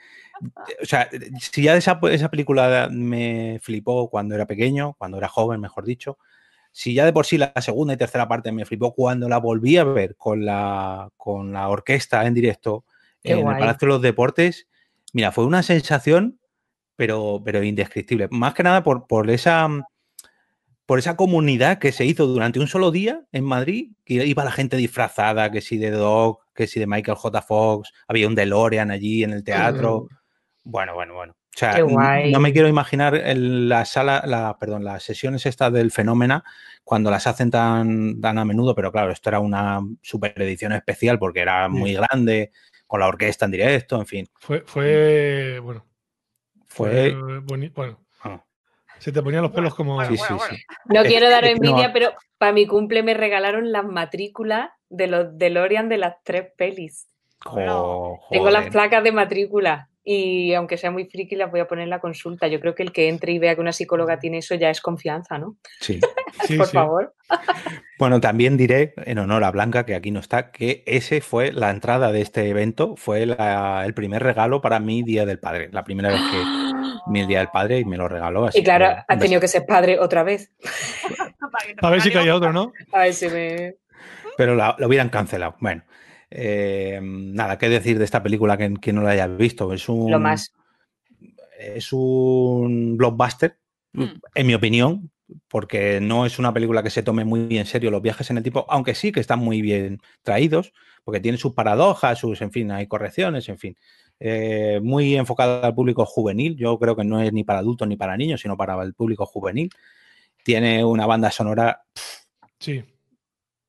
O sea, si ya esa, esa película me flipó cuando era pequeño, cuando era joven, mejor dicho, si ya de por sí la segunda y tercera parte me flipó cuando la volví a ver con la, con la orquesta en directo Qué en guay. el Palacio de los Deportes, mira, fue una sensación, pero, pero indescriptible. Más que nada por, por esa por esa comunidad que se hizo durante un solo día en Madrid, que iba la gente disfrazada, que si de Doc, que si de Michael J. Fox, había un DeLorean allí en el teatro. Bueno, bueno, bueno. O sea, Qué n- guay. no me quiero imaginar el- la sala, la, perdón, las sesiones estas del fenómeno cuando las hacen tan, tan a menudo, pero claro, esto era una super edición especial porque era Sí. muy grande, con la orquesta en directo, en fin. fue, fue bueno. Fue. boni- bueno, se te ponían los pelos como. bueno, sí, bueno, sí, bueno. sí. No Es- quiero dar [laughs] no- envidia, pero para mi cumple me regalaron las matrículas de los DeLorean de las tres pelis. Tengo las placas de matrícula y aunque sea muy friki las voy a poner en la consulta. Yo creo que el que entre y vea que una psicóloga tiene eso ya es confianza, ¿no? Sí. [laughs] Sí, Por sí. favor. [laughs] Bueno, también diré, en honor a Blanca, que aquí no está, que ese fue la entrada de este evento, fue la- el primer regalo para mi Día del Padre. La primera vez que mi Día del Padre y me lo regaló. Así Y claro, que, has tenido que ser padre otra vez. [laughs] A ver si caía otro, ¿no? A ver si me. Pero la- lo hubieran cancelado. Bueno, eh, nada, qué decir de esta película que, que no la haya visto. Es un, Lo más. es un blockbuster, Mm. en mi opinión, porque no es una película que se tome muy en serio los viajes en el tiempo, aunque sí que están muy bien traídos, porque tiene sus paradojas, sus, en fin, hay correcciones, en fin. Eh, muy enfocada al público juvenil. Yo creo que no es ni para adultos ni para niños, sino para el público juvenil. Tiene una banda sonora Sí.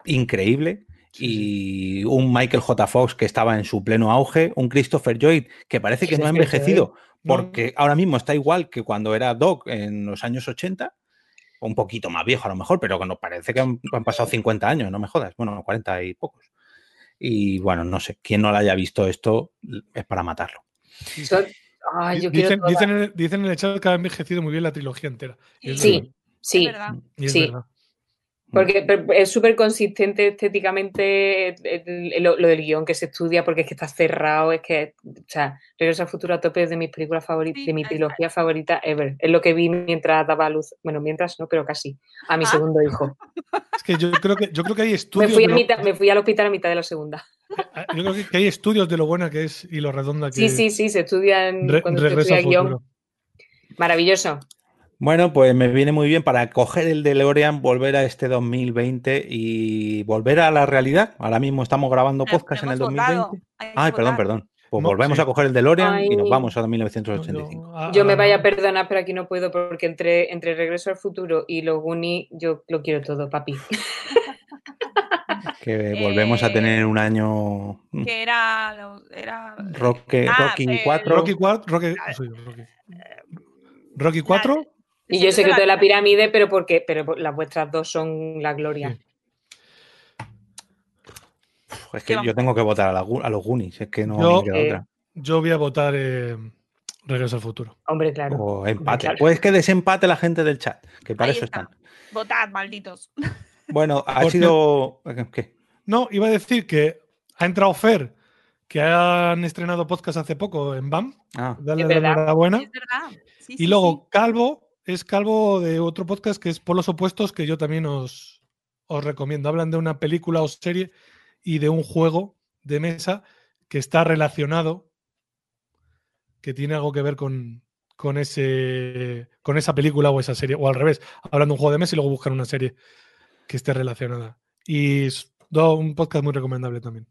increíble. Y un Michael J. Fox que estaba en su pleno auge, un Christopher Lloyd que parece que no ha envejecido porque ahora mismo está igual que cuando era Doc en los años 80 un poquito más viejo a lo mejor, pero que nos parece que han, han pasado 50 años, no me jodas. Bueno, 40 y pocos. Y bueno, no sé, quien no lo haya visto esto es para matarlo. Ay, yo Dicen, dicen, en el- dicen en el chat que ha envejecido muy bien la trilogía entera. Y Sí, sí. Es verdad. Y es sí. verdad. Porque pero es súper consistente estéticamente el- lo, lo del guion que se estudia, porque es que está cerrado, es que, o sea, Regreso al futuro a tope es de mis películas favoritas, Sí, de mi trilogía favorita ever. Es lo que vi mientras daba a luz, bueno, mientras no, pero casi, a mi Ah. segundo hijo. Es que yo creo que, yo creo que hay [laughs] Me estudios. fui, a de lo- mitad- me fui al hospital a mitad de la segunda. Yo creo que- hay estudios de lo buena que es y lo redonda que Sí, es sí, sí, se estudian Re- cuando se estudia guion. futuro. Maravilloso. Bueno, pues me viene muy bien para coger el DeLorean, volver a este 2020 y volver a la realidad. Ahora mismo estamos grabando Pero podcast en el 2020. votado, Ay, perdón, perdón. Pues Mo- volvemos sí. a coger el DeLorean y nos Ay. vamos a No, 1985. yo- a- Yo me vaya a perdonar, pero aquí no puedo porque entre, entre Regreso al futuro y los Goonies yo lo quiero todo, papi. Que [laughs] volvemos a Eh, tener un año Que era. era Ah, Rocky eh, 4. Rocky 4. Rocky, Rocky. Rocky 4. Y yo secreto de la pirámide, pero porque pero las vuestras dos son la gloria. Sí. Es ¿Qué que yo a tengo que votar a, la Gu- a los Goonies, es que no Yo- me queda Eh, otra. Yo voy a votar eh, Regreso al futuro. Hombre, claro. O empate. claro. Pues que desempate la gente del chat, que para Ahí eso está. están. Votad, malditos. [laughs] Bueno, ha sido. ¿Qué? No, iba a decir que ha entrado Fer, que han estrenado podcast hace poco en BAM. Ah, Dale Es la verdad. enhorabuena. Es verdad. Sí, Y sí, luego Calvo es Calvo de otro podcast que es Polos Opuestos, que yo también os, os recomiendo. Hablan de una película o serie y de un juego de mesa que está relacionado, que tiene algo que ver con, con, ese, con esa película o esa serie, o al revés, hablan de un juego de mesa y luego buscan una serie que esté relacionada. Y es un podcast muy recomendable también.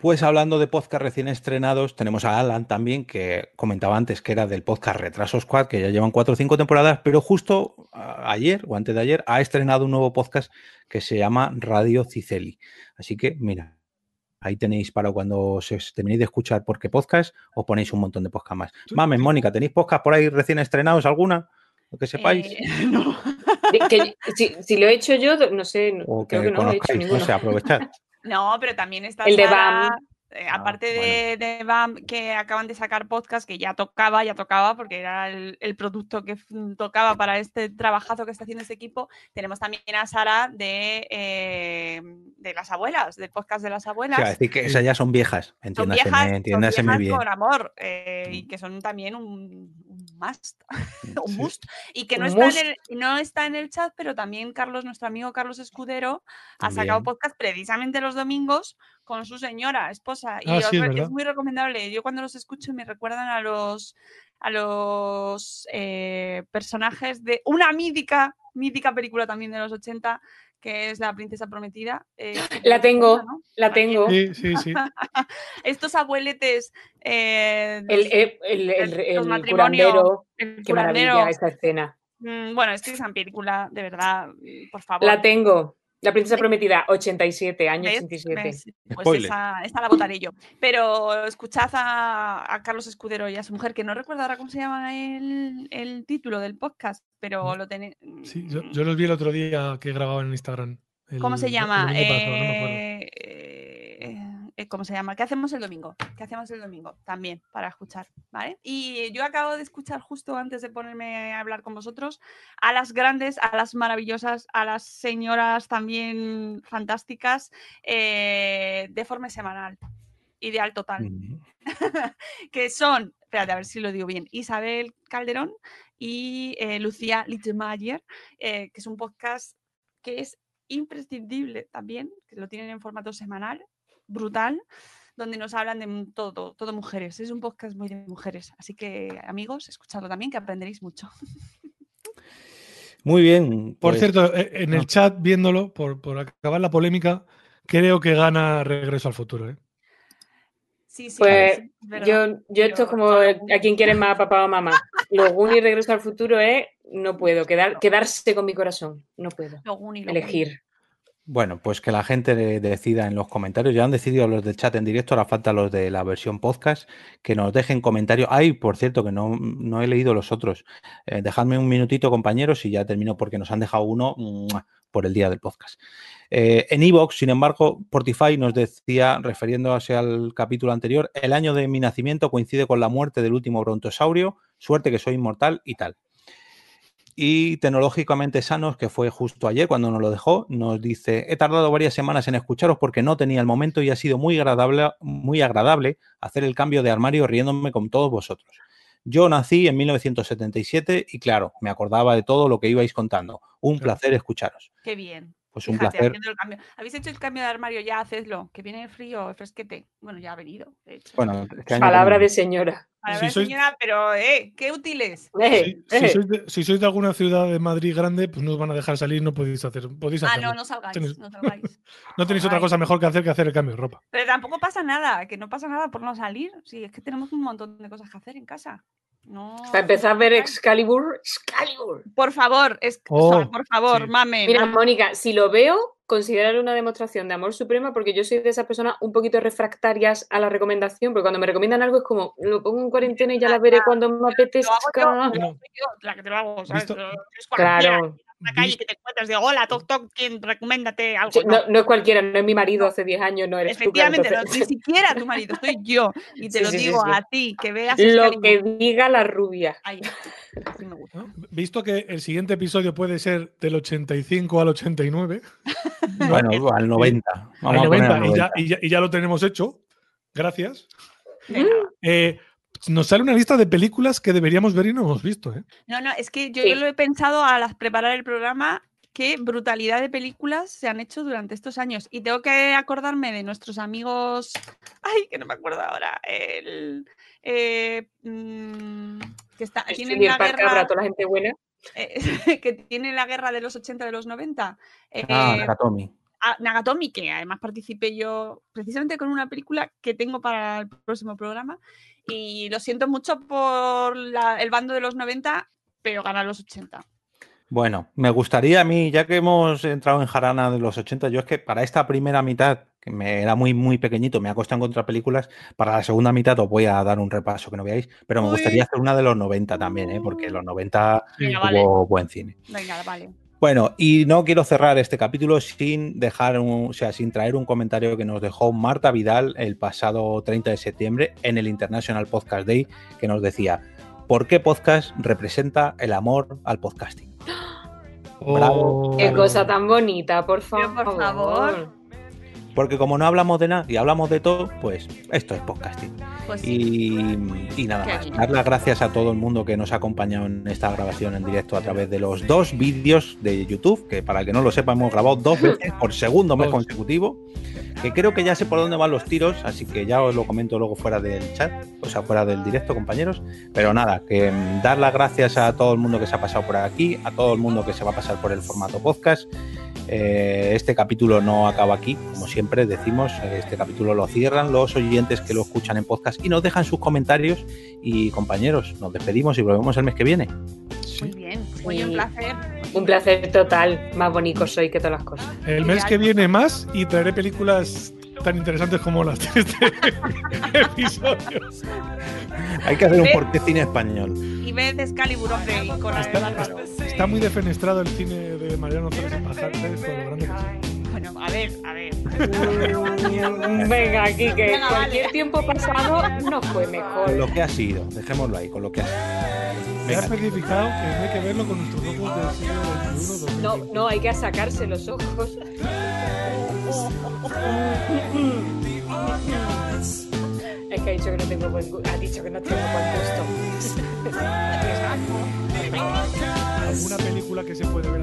Pues hablando de podcast recién estrenados, tenemos a Alan también, que comentaba antes que era del podcast Retraso Squad, que ya llevan cuatro o cinco temporadas, pero justo ayer o antes de ayer ha estrenado un nuevo podcast que se llama Radio Ciceli. Así que, mira, ahí tenéis para cuando os terminéis de escuchar porque podcast, os ponéis un montón de podcast más. Mames, Mónica, ¿tenéis podcast por ahí recién estrenados alguna? Lo que sepáis. Eh, [laughs] no. Que- si, si lo he hecho yo, no sé, no- o que, creo que no lo he hecho conozcáis, no ninguno. sé, aprovechar. No, pero también está El de BAM. Eh, Ah, aparte de, de BAM, que acaban de sacar podcast, que ya tocaba, ya tocaba, porque era el, el producto que f- tocaba para este trabajazo que está haciendo este equipo, tenemos también a Sara de, eh, de las abuelas, del podcast de las O abuelas. sea, decir que esas ya son viejas, son entiéndaseme, viejas, son entiéndaseme viejas bien. con amor eh, y Mm. que son también un, un must, [laughs] un must y que no está, must. en el, no está en el chat, pero también Carlos, nuestro amigo Carlos Escudero, ha sacado podcast precisamente los domingos con su señora, esposa. Y Ah, os sí, es es muy recomendable. Yo cuando los escucho me recuerdan a los a los eh, personajes de una mítica, mítica película también de los 80, que es La Princesa Prometida. eh, La tengo, ¿no? La tengo. Sí, sí, sí. [laughs] Estos abueletes. eh, El, los- el, el, el, el Qué maravilla esa escena. Mm, Bueno, es que esa película, de verdad, mm, por favor. La tengo. La princesa prometida, 87, año ¿Ves? 87. ¿Ves? Pues Spoiler. esa, esa la votaré yo. Pero escuchad a, a Carlos Escudero y a su mujer, que no recuerdo ahora cómo se llama el, el título del podcast, pero lo tenéis. Sí, yo, yo los vi el otro día que grababan en Instagram. ¿Cómo se llama? pasado, no me acuerdo. Eh, eh, eh, ¿Cómo se llama? ¿Qué hacemos el domingo? ¿Qué hacemos el domingo? También para escuchar, ¿vale? Y yo acabo de escuchar justo antes de ponerme a hablar con vosotros a las grandes, a las maravillosas, a las señoras también fantásticas eh, de forma semanal. Ideal total. Mm. [laughs] que son, espérate a ver si lo digo bien, Isabel Calderón y eh, Lucía Littmayer, eh, que es un podcast que es imprescindible también, que lo tienen en formato semanal, brutal, donde nos hablan de todo, todo mujeres. Es un podcast muy de mujeres, así que amigos, escuchadlo también, que aprenderéis mucho. Muy bien. Por pues, cierto, eh, en el chat, viéndolo, por, por acabar la polémica, creo que gana Regreso al Futuro. ¿eh? Sí, sí, Pues, sí, es verdad. Yo, yo esto es como a quien quiere más, papá o mamá. Los Goonies Regreso al Futuro es, no puedo, quedar, quedarse con mi corazón, no puedo Lo elegir. Bueno, pues que la gente de- decida en los comentarios. Ya han decidido los del chat en directo, ahora falta los de la versión podcast. Que nos dejen comentarios. Ay, por cierto, que no, no he leído los otros. Eh, dejadme un minutito, compañeros, y ya termino porque nos han dejado uno por el día del podcast. Eh, en Evox, sin embargo, Portify nos decía, refiriéndose al capítulo anterior, el año de mi nacimiento coincide con la muerte del último brontosaurio, suerte que soy inmortal y tal. Y tecnológicamente sanos, que fue justo ayer cuando nos lo dejó, nos dice, he tardado varias semanas en escucharos porque no tenía el momento y ha sido muy agradable, muy agradable hacer el cambio de armario riéndome con todos vosotros. Yo nací en 1977 y claro, me acordaba de todo lo que ibais contando. Un Claro. placer escucharos. Qué bien. Pues un Fíjate, placer. el cambio. ¿Habéis hecho el cambio de armario? Ya hacedlo. Que viene frío, fresquete. Bueno, ya ha venido. de hecho. Bueno, este año Palabra de señora. Para si ver, sois- señora, pero, ¿eh? ¿Qué útiles? Eh, Si, si eh. sois de, si sois de alguna ciudad de Madrid grande, pues no os van a dejar salir, no podéis hacer. Podéis Ah, hacerlo. no, no salgáis. Tenéis- No salgáis. [laughs] No tenéis otra cosa mejor que hacer que hacer el cambio de ropa. Pero tampoco pasa nada, que no pasa nada por no salir. Sí, es que tenemos un montón de cosas que hacer en casa. No. Para empezar a ver Excalibur. Excalibur. Por favor, es, o sea, Oh, por favor, sí. mame. Mira, mame. Mónica, si lo veo, considerarlo una demostración de amor supremo porque yo soy de esas personas un poquito refractarias a la recomendación, porque cuando me recomiendan algo es como, lo pongo en cuarentena y ya la veré cuando me apetezca. la que te lo hago, ¿sabes? Claro. en la calle Vis- que te encuentras de hola, toc, toc, ¿quién? Recomiéndate algo. Sí, no. No, no es cualquiera, no es mi marido hace 10 años, no eres tú. claro, Efectivamente, no, ni siquiera tu marido, soy yo. Y te Sí, lo sí, digo sí. a ti, que veas Lo Excalibur. que diga la rubia. Ay, así me gusta. ¿no? Visto que el siguiente episodio puede ser del 85 al 89, [laughs] Bueno, al 90. al Vamos a poner 90, al y, ya, 90. y ya- y ya lo tenemos hecho. Gracias. Eh, nos sale una lista de películas que deberíamos ver y no hemos visto. ¿eh? No, no, es que yo Sí. lo he pensado al preparar el programa. Qué brutalidad de películas se han hecho durante estos años. Y tengo que acordarme de nuestros amigos. Ay, que no me acuerdo ahora. El. eh, mm, que está, tienen la guerra. toda la gente buena. eh, [laughs] que tiene la guerra de los 80 de los 90. Ah, eh, Nakatomi. a Nagatomi, que además participé yo precisamente con una película que tengo para el próximo programa. Y lo siento mucho por la- el bando de los 90, pero gana los 80. Bueno, me gustaría a mí, ya que hemos entrado en jarana de los 80, yo es que para esta primera mitad, que me era muy, muy pequeñito, me ha costado encontrar películas, para la segunda mitad os voy a dar un repaso que no veáis, pero me Uy. gustaría hacer una de los 90 también, ¿eh? porque en los 90 Venga, hubo vale. buen cine. Venga, vale. Bueno, y no quiero cerrar este capítulo sin dejar, un- o sea, sin traer un comentario que nos dejó Marta Vidal el pasado 30 de septiembre en el International Podcast Day, que nos decía, ¿por qué podcast representa el amor al podcasting? [gasps] Bravo. Qué cosa tan bonita, por Pero, favor. por favor. Porque como no hablamos de nada y hablamos de todo, pues esto es podcasting. Pues. Y, y nada más. Dar las gracias a todo el mundo que nos ha acompañado en esta grabación en directo a través de los dos vídeos de YouTube, que para el que no lo sepa hemos grabado dos veces por segundo mes Dos. [laughs] consecutivo, que creo que ya sé por dónde van los tiros, así que ya os lo comento luego fuera del chat, o sea, fuera del directo, compañeros. Pero nada, que mm, dar las gracias a todo el mundo que se ha pasado por aquí, a todo el mundo que se va a pasar por el formato podcast. Eh, este capítulo no acaba aquí, como siempre decimos, eh, este capítulo lo cierran los oyentes que lo escuchan en podcast y nos dejan sus comentarios y compañeros, nos despedimos y volvemos el mes que viene. Muy bien. Oye, un Sí. placer. Un placer total. Más bonito soy que todas las cosas. El mes que viene más y traeré películas tan interesantes como las de este [laughs] episodio. Hay que hacer un porqué cine español. Y ves Excalibur, hombre, con Está, está muy defenestrado el cine de Mariano Zárez y Pajar, ¿sabes? Por lo grande que es. Bueno, a ver, a ver. [laughs] Venga, aquí que Venga, cualquier vale. tiempo pasado no fue Con mejor. lo que ha sido, dejémoslo ahí, con lo que ha sido. Me ha especificado que hay que verlo con nuestros ojos del siglo XXI. No, no, hay que sacarse los ojos. Es que ha dicho que no tengo buen gusto. Ha dicho que no tengo buen gusto. ¿Alguna película que se puede ver?